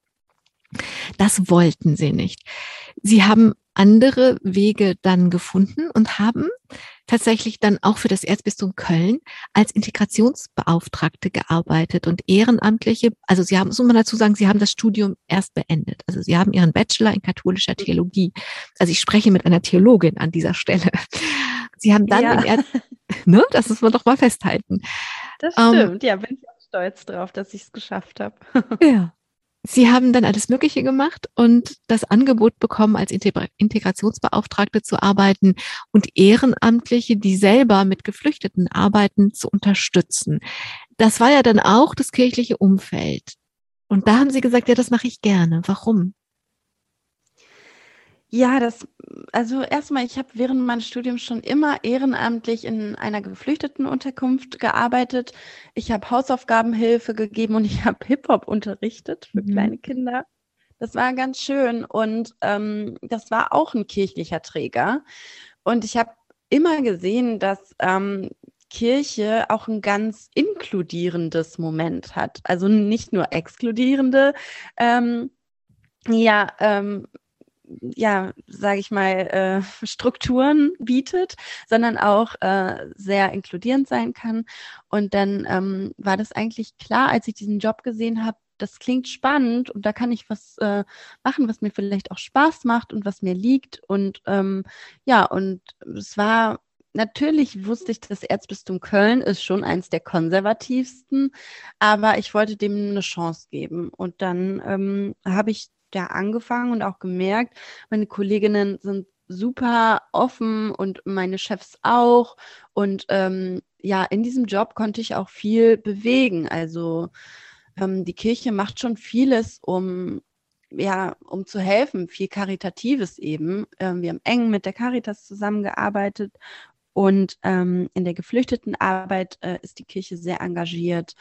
das wollten sie nicht. Sie haben andere Wege dann gefunden und haben tatsächlich dann auch für das Erzbistum Köln als Integrationsbeauftragte gearbeitet und ehrenamtliche, also sie haben, muss man dazu sagen, sie haben das Studium erst beendet. Also sie haben ihren Bachelor in katholischer Theologie. Also ich spreche mit einer Theologin an dieser Stelle. Sie haben dann, ja. Erz, ne, das muss man doch mal festhalten. Das ähm, stimmt, um, ja, bin ich auch stolz drauf, dass ich es geschafft habe. Ja, Sie haben dann alles Mögliche gemacht und das Angebot bekommen, als Integrationsbeauftragte zu arbeiten und Ehrenamtliche, die selber mit Geflüchteten arbeiten, zu unterstützen. Das war ja dann auch das kirchliche Umfeld. Und da haben Sie gesagt, ja, das mache ich gerne. Warum? Ja, das, also erstmal, ich habe während meines Studiums schon immer ehrenamtlich in einer Geflüchtetenunterkunft gearbeitet. Ich habe Hausaufgabenhilfe gegeben und ich habe Hip-Hop unterrichtet für mhm. kleine Kinder. Das war ganz schön und ähm, das war auch ein kirchlicher Träger. Und ich habe immer gesehen, dass ähm, Kirche auch ein ganz inkludierendes Moment hat. Also nicht nur exkludierende. Ähm, ja, ähm, ja, sage ich mal, äh, Strukturen bietet, sondern auch äh, sehr inkludierend sein kann. Und dann ähm, war das eigentlich klar, als ich diesen Job gesehen habe, das klingt spannend und da kann ich was äh, machen, was mir vielleicht auch Spaß macht und was mir liegt. Und ähm, ja, und es war natürlich wusste ich, das Erzbistum Köln ist schon eins der konservativsten, aber ich wollte dem eine Chance geben. Und dann ähm, habe ich da angefangen und auch gemerkt, meine Kolleginnen sind super offen und meine Chefs auch. Und ähm, ja, in diesem Job konnte ich auch viel bewegen. Also ähm, die Kirche macht schon vieles, um ja, um zu helfen, viel Karitatives eben. Ähm, wir haben eng mit der Caritas zusammengearbeitet und ähm, in der Geflüchtetenarbeit äh, ist die Kirche sehr engagiert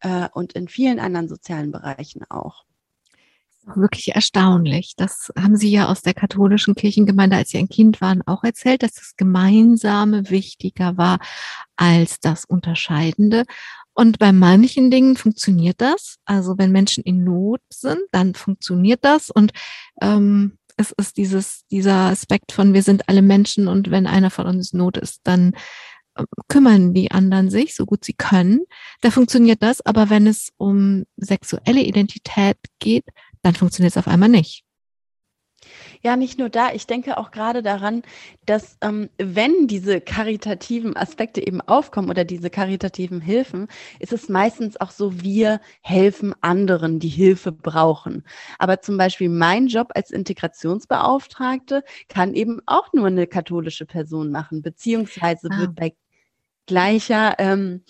äh, und in vielen anderen sozialen Bereichen auch wirklich erstaunlich. Das haben Sie ja aus der katholischen Kirchengemeinde, als Sie ein Kind waren, auch erzählt, dass das Gemeinsame wichtiger war als das Unterscheidende. Und bei manchen Dingen funktioniert das. Also wenn Menschen in Not sind, dann funktioniert das. Und ähm, es ist dieses, dieser Aspekt von, wir sind alle Menschen und wenn einer von uns Not ist, dann ähm, kümmern die anderen sich, so gut sie können. Da funktioniert das. Aber wenn es um sexuelle Identität geht, dann funktioniert es auf einmal nicht. Ja, nicht nur da. Ich denke auch gerade daran, dass ähm, wenn diese karitativen Aspekte eben aufkommen oder diese karitativen Hilfen, ist es meistens auch so, wir helfen anderen, die Hilfe brauchen. Aber zum Beispiel mein Job als Integrationsbeauftragte kann eben auch nur eine katholische Person machen, beziehungsweise ah. wird bei gleicher ähm,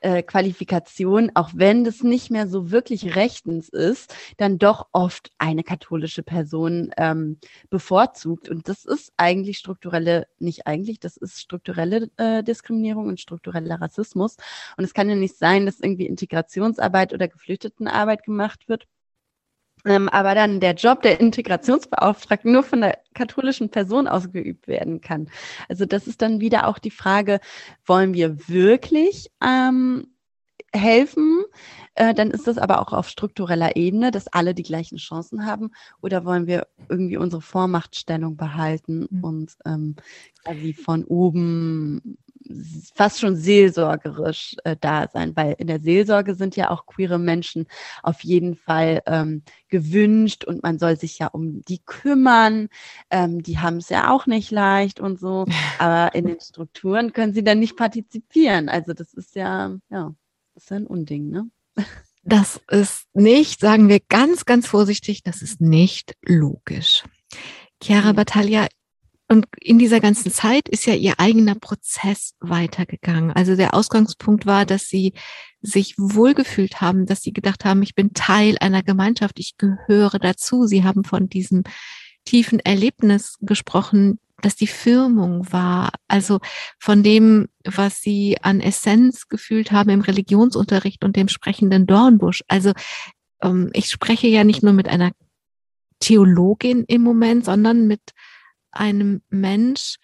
äh, Qualifikation, auch wenn das nicht mehr so wirklich rechtens ist, dann doch oft eine katholische Person ähm, bevorzugt. Und das ist eigentlich strukturelle, nicht eigentlich, das ist strukturelle äh, Diskriminierung und struktureller Rassismus. Und es kann ja nicht sein, dass irgendwie Integrationsarbeit oder Geflüchtetenarbeit gemacht wird ähm, aber dann der Job der Integrationsbeauftragten nur von der katholischen Person ausgeübt werden kann. Also das ist dann wieder auch die Frage, wollen wir wirklich ähm, helfen? Äh, dann ist das aber auch auf struktureller Ebene, dass alle die gleichen Chancen haben. Oder wollen wir irgendwie unsere Vormachtstellung behalten mhm. und ähm, quasi von oben fast schon seelsorgerisch äh, da sein, weil in der Seelsorge sind ja auch queere Menschen auf jeden Fall ähm, gewünscht und man soll sich ja um die kümmern. Ähm, die haben es ja auch nicht leicht und so, aber in den Strukturen können sie dann nicht partizipieren. Also das ist ja, ja, das ist ein Unding, ne? Das ist nicht, sagen wir ganz, ganz vorsichtig, das ist nicht logisch. Chiara Battaglia, und in dieser ganzen Zeit ist ja ihr eigener Prozess weitergegangen. Also der Ausgangspunkt war, dass sie sich wohlgefühlt haben, dass sie gedacht haben, ich bin Teil einer Gemeinschaft, ich gehöre dazu. Sie haben von diesem tiefen Erlebnis gesprochen, dass die Firmung war, also von dem, was sie an Essenz gefühlt haben im Religionsunterricht und dem sprechenden Dornbusch. Also ähm, ich spreche ja nicht nur mit einer Theologin im Moment, sondern mit einem Mensch,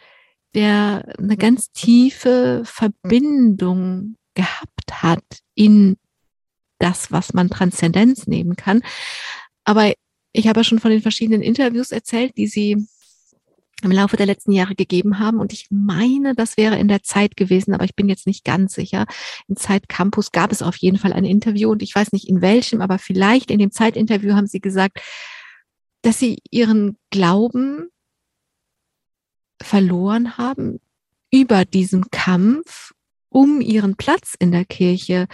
der eine ganz tiefe Verbindung gehabt hat in das, was man Transzendenz nehmen kann. Aber ich habe ja schon von den verschiedenen Interviews erzählt, die Sie im Laufe der letzten Jahre gegeben haben. Und ich meine, das wäre in der Zeit gewesen, aber ich bin jetzt nicht ganz sicher. Im Zeit Campus gab es auf jeden Fall ein Interview und ich weiß nicht in welchem, aber vielleicht in dem Zeitinterview haben Sie gesagt, dass Sie Ihren Glauben verloren haben über diesen Kampf um ihren Platz in der Kirche,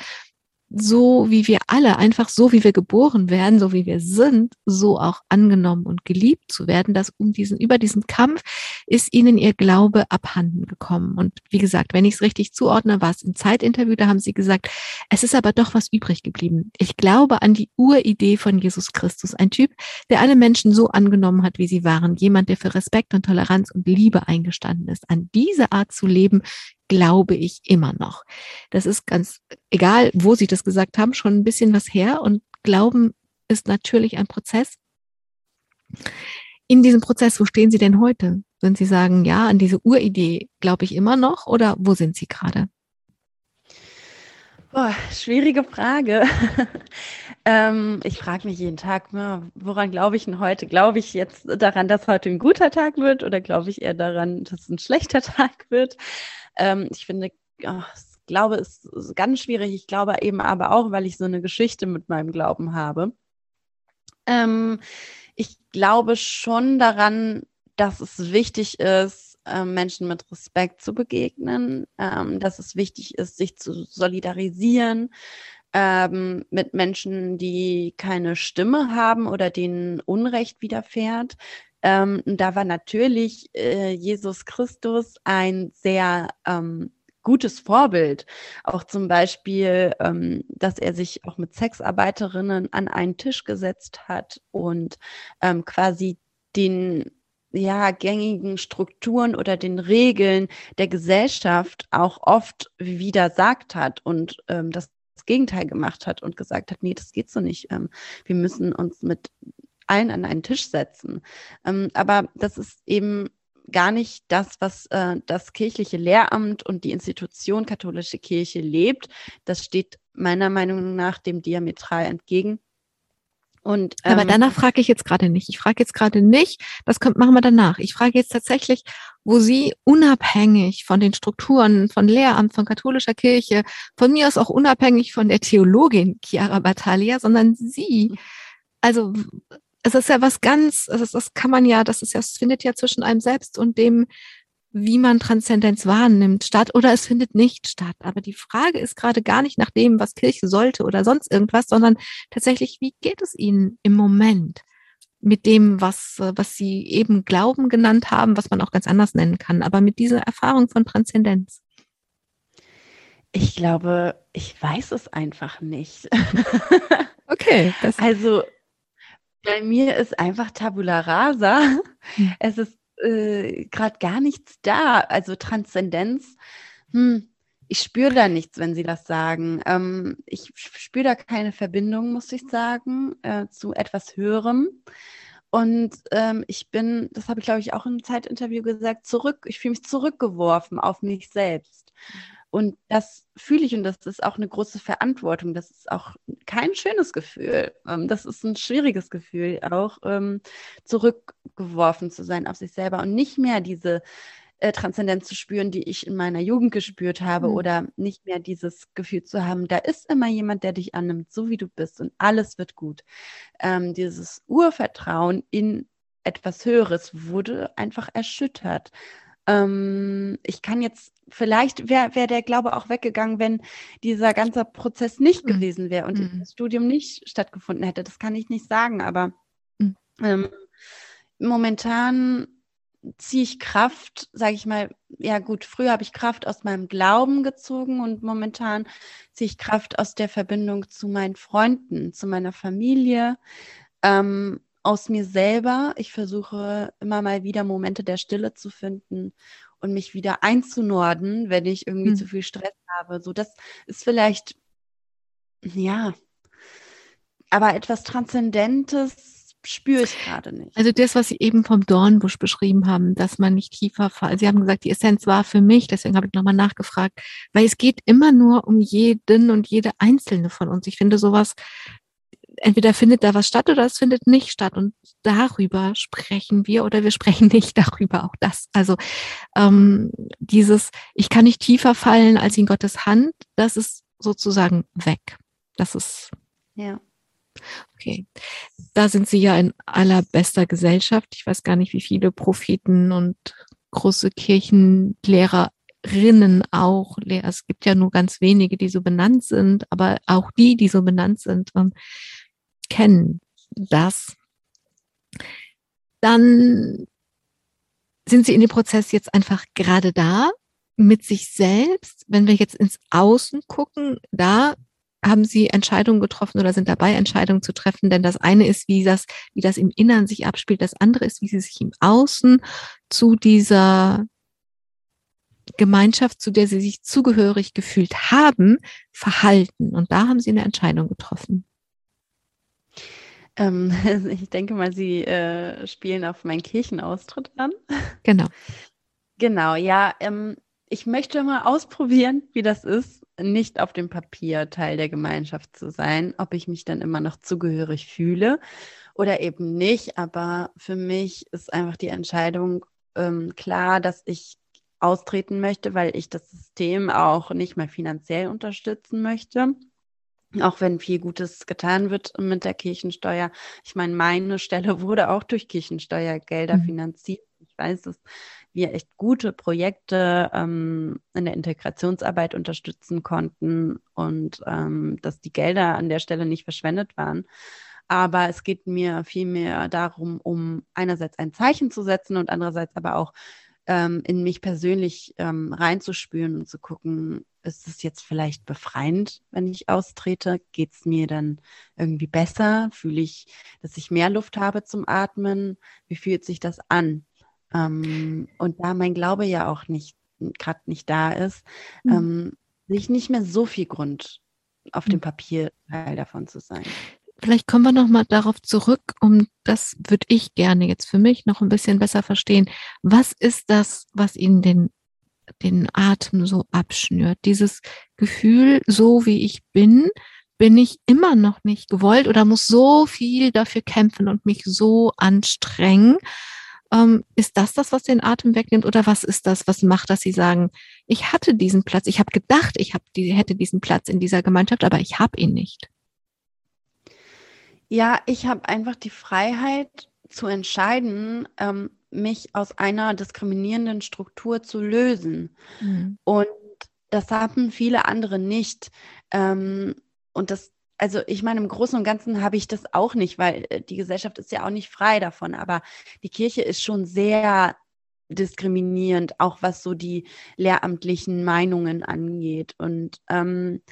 so wie wir alle, einfach so wie wir geboren werden, so wie wir sind, so auch angenommen und geliebt zu werden, dass um diesen, über diesen Kampf ist ihnen ihr Glaube abhanden gekommen. Und wie gesagt, wenn ich es richtig zuordne, war es im Zeitinterview, da haben sie gesagt, es ist aber doch was übrig geblieben. Ich glaube an die Uridee von Jesus Christus, ein Typ, der alle Menschen so angenommen hat, wie sie waren, jemand, der für Respekt und Toleranz und Liebe eingestanden ist. An diese Art zu leben, glaube ich immer noch. Das ist ganz egal, wo Sie das gesagt haben, schon ein bisschen was her. Und Glauben ist natürlich ein Prozess. In diesem Prozess, wo stehen Sie denn heute? Wenn Sie sagen, ja, an diese Uridee glaube ich immer noch oder wo sind Sie gerade? Boah, schwierige Frage. ähm, ich frage mich jeden Tag, woran glaube ich denn heute? Glaube ich jetzt daran, dass heute ein guter Tag wird oder glaube ich eher daran, dass es ein schlechter Tag wird? Ähm, ich finde, oh, ich glaube, es ist ganz schwierig. Ich glaube eben aber auch, weil ich so eine Geschichte mit meinem Glauben habe. Ähm, ich glaube schon daran, dass es wichtig ist, ähm, Menschen mit Respekt zu begegnen, ähm, dass es wichtig ist, sich zu solidarisieren ähm, mit Menschen, die keine Stimme haben oder denen Unrecht widerfährt. Ähm, da war natürlich äh, Jesus Christus ein sehr ähm, gutes Vorbild. Auch zum Beispiel, ähm, dass er sich auch mit Sexarbeiterinnen an einen Tisch gesetzt hat und ähm, quasi den ja, gängigen Strukturen oder den Regeln der Gesellschaft auch oft widersagt hat und ähm, das Gegenteil gemacht hat und gesagt hat, nee, das geht so nicht. Ähm, wir müssen uns mit allen an einen Tisch setzen. Ähm, aber das ist eben gar nicht das, was äh, das kirchliche Lehramt und die Institution katholische Kirche lebt. Das steht meiner Meinung nach dem diametral entgegen. Und, ähm, Aber danach frage ich jetzt gerade nicht. Ich frage jetzt gerade nicht, das kommt, machen wir danach. Ich frage jetzt tatsächlich, wo Sie unabhängig von den Strukturen von Lehramt, von katholischer Kirche, von mir aus auch unabhängig von der Theologin Chiara Battaglia, sondern Sie, also es ist ja was ganz, also das kann man ja, das ist ja, es findet ja zwischen einem selbst und dem, wie man Transzendenz wahrnimmt, statt oder es findet nicht statt. Aber die Frage ist gerade gar nicht nach dem, was Kirche sollte oder sonst irgendwas, sondern tatsächlich, wie geht es Ihnen im Moment mit dem, was, was Sie eben Glauben genannt haben, was man auch ganz anders nennen kann, aber mit dieser Erfahrung von Transzendenz? Ich glaube, ich weiß es einfach nicht. okay. also bei mir ist einfach Tabula rasa. Hm. Es ist äh, gerade gar nichts da. Also Transzendenz, hm, ich spüre da nichts, wenn Sie das sagen. Ähm, ich spüre da keine Verbindung, muss ich sagen, äh, zu etwas Höherem. Und ähm, ich bin, das habe ich glaube ich auch im Zeitinterview gesagt, zurück, ich fühle mich zurückgeworfen auf mich selbst. Und das fühle ich und das ist auch eine große Verantwortung. Das ist auch kein schönes Gefühl. Ähm, das ist ein schwieriges Gefühl, auch ähm, zurückgeworfen zu sein auf sich selber und nicht mehr diese äh, Transzendenz zu spüren, die ich in meiner Jugend gespürt habe mhm. oder nicht mehr dieses Gefühl zu haben, da ist immer jemand, der dich annimmt, so wie du bist und alles wird gut. Ähm, dieses Urvertrauen in etwas Höheres wurde einfach erschüttert. Ähm, ich kann jetzt, vielleicht wäre wär der Glaube auch weggegangen, wenn dieser ganze Prozess nicht mhm. gewesen wäre und mhm. das Studium nicht stattgefunden hätte. Das kann ich nicht sagen, aber mhm. ähm, momentan ziehe ich Kraft, sage ich mal, ja gut, früher habe ich Kraft aus meinem Glauben gezogen und momentan ziehe ich Kraft aus der Verbindung zu meinen Freunden, zu meiner Familie. Ähm, aus mir selber. Ich versuche immer mal wieder Momente der Stille zu finden und mich wieder einzunorden, wenn ich irgendwie hm. zu viel Stress habe. So, das ist vielleicht, ja, aber etwas Transzendentes spüre ich gerade nicht. Also das, was Sie eben vom Dornbusch beschrieben haben, dass man nicht tiefer fallen. Sie haben gesagt, die Essenz war für mich, deswegen habe ich nochmal nachgefragt, weil es geht immer nur um jeden und jede einzelne von uns. Ich finde sowas entweder findet da was statt oder es findet nicht statt. Und darüber sprechen wir oder wir sprechen nicht darüber, auch das. Also ähm, dieses, ich kann nicht tiefer fallen als in Gottes Hand, das ist sozusagen weg. Das ist. Ja. Okay. Da sind Sie ja in allerbester Gesellschaft. Ich weiß gar nicht, wie viele Propheten und große Kirchenlehrerinnen auch. Es gibt ja nur ganz wenige, die so benannt sind, aber auch die, die so benannt sind, kennen das, dann sind sie in dem Prozess jetzt einfach gerade da mit sich selbst. Wenn wir jetzt ins Außen gucken, da haben sie Entscheidungen getroffen oder sind dabei, Entscheidungen zu treffen. Denn das eine ist, wie das, wie das im Innern sich abspielt. Das andere ist, wie sie sich im Außen zu dieser Gemeinschaft, zu der sie sich zugehörig gefühlt haben, verhalten. Und da haben sie eine Entscheidung getroffen. Ähm, ich denke mal, Sie äh, spielen auf meinen Kirchenaustritt an. Genau. Genau, ja. Ähm, ich möchte mal ausprobieren, wie das ist, nicht auf dem Papier Teil der Gemeinschaft zu sein, ob ich mich dann immer noch zugehörig fühle oder eben nicht. Aber für mich ist einfach die Entscheidung ähm, klar, dass ich austreten möchte, weil ich das System auch nicht mehr finanziell unterstützen möchte auch wenn viel Gutes getan wird mit der Kirchensteuer. Ich meine, meine Stelle wurde auch durch Kirchensteuergelder mhm. finanziert. Ich weiß, dass wir echt gute Projekte ähm, in der Integrationsarbeit unterstützen konnten und ähm, dass die Gelder an der Stelle nicht verschwendet waren. Aber es geht mir vielmehr darum, um einerseits ein Zeichen zu setzen und andererseits aber auch ähm, in mich persönlich ähm, reinzuspüren und zu gucken, ist es jetzt vielleicht befreiend, wenn ich austrete? Geht es mir dann irgendwie besser? Fühle ich, dass ich mehr Luft habe zum Atmen? Wie fühlt sich das an? Ähm, und da mein Glaube ja auch nicht gerade nicht da ist, mhm. ähm, sehe ich nicht mehr so viel Grund, auf dem mhm. Papier Teil davon zu sein. vielleicht kommen wir noch mal darauf zurück, um das würde ich gerne jetzt für mich noch ein bisschen besser verstehen. Was ist das, was Ihnen den, den Atem so abschnürt? Dieses Gefühl, so wie ich bin, bin ich immer noch nicht gewollt oder muss so viel dafür kämpfen und mich so anstrengen. Ähm, ist das das, was den Atem wegnimmt oder was ist das, was macht, dass Sie sagen, ich hatte diesen Platz, ich habe gedacht, ich hab die, hätte diesen Platz in dieser Gemeinschaft, aber ich habe ihn nicht? Ja, ich habe einfach die Freiheit zu entscheiden, ähm, mich aus einer diskriminierenden Struktur zu lösen. Mhm. Und das haben viele andere nicht. Ähm, und das, also ich meine, im Großen und Ganzen habe ich das auch nicht, weil äh, die Gesellschaft ist ja auch nicht frei davon. Aber die Kirche ist schon sehr diskriminierend, auch was so die lehramtlichen Meinungen angeht. Und ähm,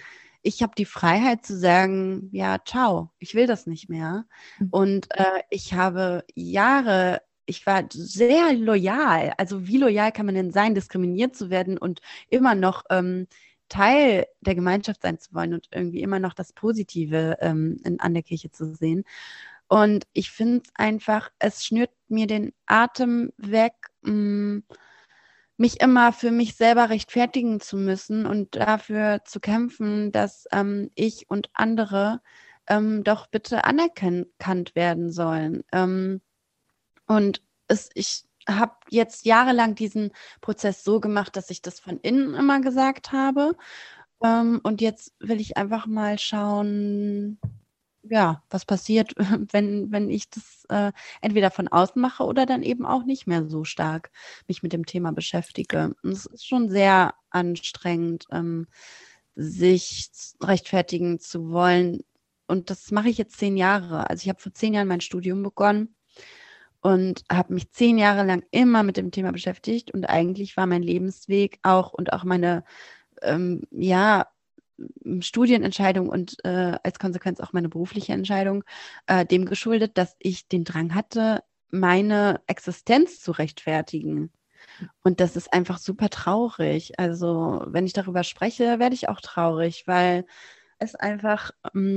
ich habe die Freiheit zu sagen, ja, ciao, ich will das nicht mehr. Mhm. Und äh, ich habe Jahre, ich war sehr loyal. Also wie loyal kann man denn sein, diskriminiert zu werden und immer noch ähm, Teil der Gemeinschaft sein zu wollen und irgendwie immer noch das Positive ähm, in, an der Kirche zu sehen. Und ich finde es einfach, es schnürt mir den Atem weg. Mh, mm, mich immer für mich selber rechtfertigen zu müssen und dafür zu kämpfen, dass ähm, ich und andere ähm, doch bitte anerkannt werden sollen. Ähm, und es, ich habe jetzt jahrelang diesen Prozess so gemacht, dass ich das von innen immer gesagt habe. Ähm, und jetzt will ich einfach mal schauen, ja, was passiert, wenn, wenn ich das äh, entweder von außen mache oder dann eben auch nicht mehr so stark mich mit dem Thema beschäftige. Und es ist schon sehr anstrengend, ähm, sich rechtfertigen zu wollen. Und das mache ich jetzt zehn Jahre. Also ich habe vor zehn Jahren mein Studium begonnen und habe mich zehn Jahre lang immer mit dem Thema beschäftigt. Und eigentlich war mein Lebensweg auch und auch meine ähm, ja, Studienentscheidung und äh, als Konsequenz auch meine berufliche Entscheidung äh, dem geschuldet, dass ich den Drang hatte, meine Existenz zu rechtfertigen. Und das ist einfach super traurig. Also, wenn ich darüber spreche, werde ich auch traurig, weil es einfach,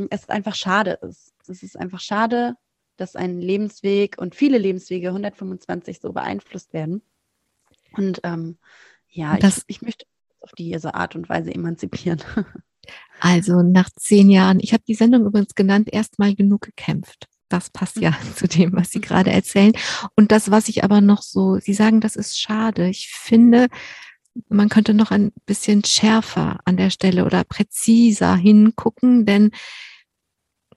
es einfach schade ist. Es ist einfach schade, dass ein Lebensweg und viele Lebenswege 125 so beeinflusst werden. Und ähm, ja, das, ich, ich möchte auf diese Art und Weise emanzipieren. Also nach zehn Jahren, ich habe die Sendung übrigens genannt, erstmal genug gekämpft. Das passt ja mhm. zu dem, was Sie gerade erzählen. Und das, was ich aber noch so, Sie sagen, das ist schade. Ich finde, man könnte noch ein bisschen schärfer an der Stelle oder präziser hingucken, denn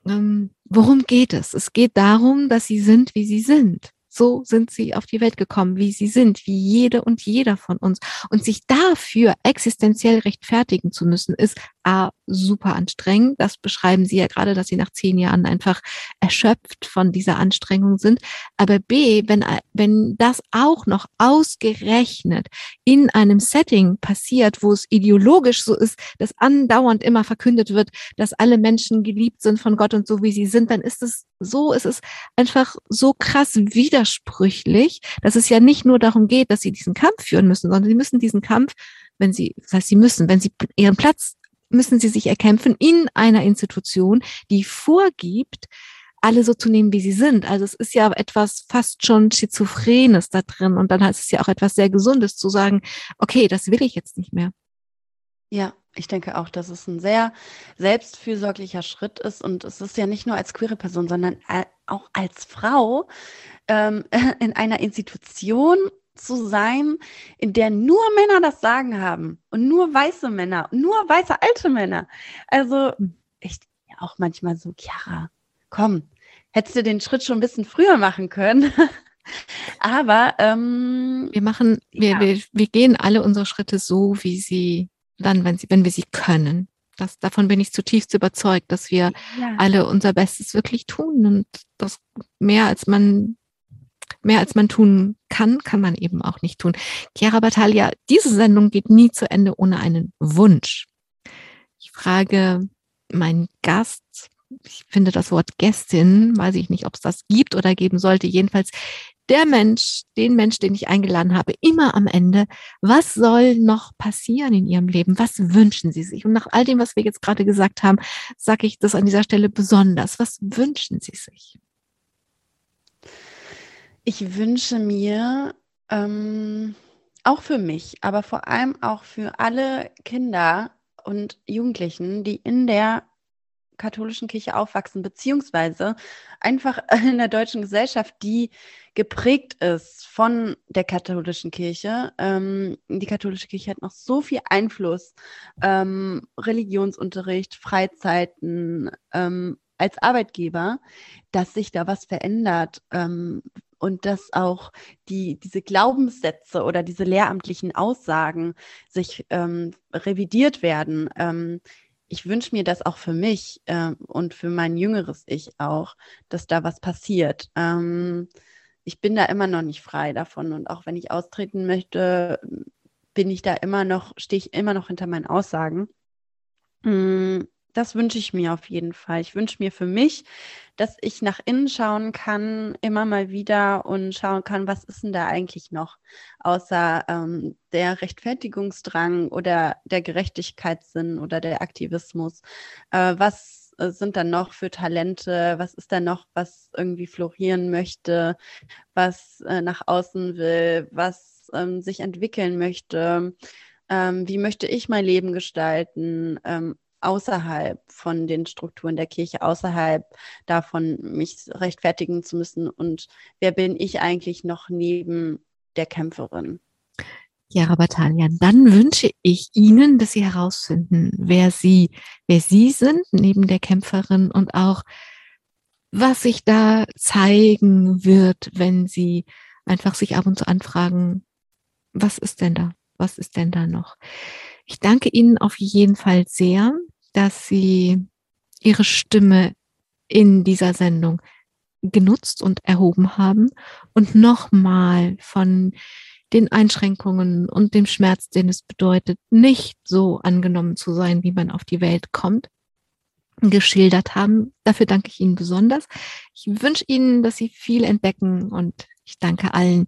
ähm, worum geht es? Es geht darum, dass Sie sind, wie Sie sind. So sind sie auf die Welt gekommen, wie sie sind, wie jede und jeder von uns. Und sich dafür existenziell rechtfertigen zu müssen, ist A, super anstrengend. Das beschreiben Sie ja gerade, dass Sie nach zehn Jahren einfach erschöpft von dieser Anstrengung sind. Aber B, wenn, wenn das auch noch ausgerechnet in einem Setting passiert, wo es ideologisch so ist, dass andauernd immer verkündet wird, dass alle Menschen geliebt sind von Gott und so wie sie sind, dann ist es so, ist es einfach so krass widersprüchlich, dass es ja nicht nur darum geht, dass sie diesen Kampf führen müssen, sondern sie müssen diesen Kampf, wenn sie, das heißt, sie müssen, wenn sie ihren Platz müssen sie sich erkämpfen in einer Institution, die vorgibt, alle so zu nehmen, wie sie sind. Also es ist ja etwas fast schon Schizophrenes da drin. Und dann heißt es ja auch etwas sehr Gesundes zu sagen, okay, das will ich jetzt nicht mehr. Ja, ich denke auch, dass es ein sehr selbstfürsorglicher Schritt ist. Und es ist ja nicht nur als queere Person, sondern auch als Frau ähm, in einer Institution zu sein, in der nur Männer das Sagen haben und nur weiße Männer, nur weiße alte Männer. Also ich ja auch manchmal so, Chiara, komm, hättest du den Schritt schon ein bisschen früher machen können. Aber ähm, wir machen, wir, ja. wir, wir gehen alle unsere Schritte so, wie sie dann, wenn sie, wenn wir sie können. Das, davon bin ich zutiefst überzeugt, dass wir ja. alle unser Bestes wirklich tun und das mehr als man mehr als man tun kann, kann man eben auch nicht tun. Chiara Battaglia, diese Sendung geht nie zu Ende ohne einen Wunsch. Ich frage meinen Gast ich finde das Wort Gästin, weiß ich nicht, ob es das gibt oder geben sollte. Jedenfalls der Mensch, den Mensch, den ich eingeladen habe, immer am Ende, was soll noch passieren in Ihrem Leben? Was wünschen Sie sich? Und nach all dem, was wir jetzt gerade gesagt haben, sage ich das an dieser Stelle besonders. Was wünschen Sie sich? Ich wünsche mir ähm, auch für mich, aber vor allem auch für alle Kinder und Jugendlichen, die in der katholischen Kirche aufwachsen, beziehungsweise einfach in der deutschen Gesellschaft, die geprägt ist von der katholischen Kirche. Ähm, die katholische Kirche hat noch so viel Einfluss, ähm, Religionsunterricht, Freizeiten ähm, als Arbeitgeber, dass sich da was verändert. Und dass auch die, diese Glaubenssätze oder diese lehramtlichen Aussagen sich ähm, revidiert werden. Ähm, ich wünsche mir das auch für mich äh, und für mein jüngeres Ich auch, dass da was passiert. Ähm, ich bin da immer noch nicht frei davon und auch wenn ich austreten möchte, bin ich da immer noch, stehe ich immer noch hinter meinen Aussagen. Das wünsche ich mir auf jeden Fall. Ich wünsche mir für mich, dass ich nach innen schauen kann, immer mal wieder und schauen kann, was ist denn da eigentlich noch, außer ähm, der Rechtfertigungsdrang oder der Gerechtigkeitssinn oder der Aktivismus. Äh, was äh, sind da noch für Talente? Was ist da noch, was irgendwie florieren möchte, was äh, nach außen will, was ähm, sich entwickeln möchte? Ähm, wie möchte ich mein Leben gestalten? Ähm, außerhalb von den Strukturen der Kirche, außerhalb davon, mich rechtfertigen zu müssen. Und wer bin ich eigentlich noch neben der Kämpferin? Ja, aber Talian, dann wünsche ich Ihnen, dass Sie herausfinden, wer Sie, wer Sie sind neben der Kämpferin und auch, was sich da zeigen wird, wenn Sie einfach sich ab und zu anfragen, was ist denn da? Was ist denn da noch? Ich danke Ihnen auf jeden Fall sehr dass Sie Ihre Stimme in dieser Sendung genutzt und erhoben haben und nochmal von den Einschränkungen und dem Schmerz, den es bedeutet, nicht so angenommen zu sein, wie man auf die Welt kommt, geschildert haben. Dafür danke ich Ihnen besonders. Ich wünsche Ihnen, dass Sie viel entdecken und ich danke allen,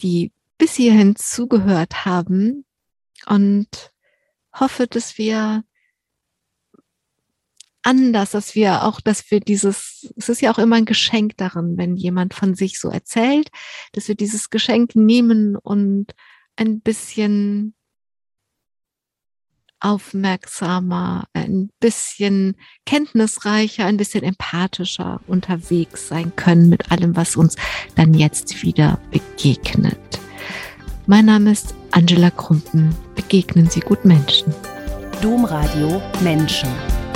die bis hierhin zugehört haben und hoffe, dass wir anders, dass wir auch, dass wir dieses, es ist ja auch immer ein Geschenk darin, wenn jemand von sich so erzählt, dass wir dieses Geschenk nehmen und ein bisschen aufmerksamer, ein bisschen kenntnisreicher, ein bisschen empathischer unterwegs sein können mit allem, was uns dann jetzt wieder begegnet. Mein Name ist Angela Krumpen. Begegnen Sie gut Menschen. Domradio Menschen.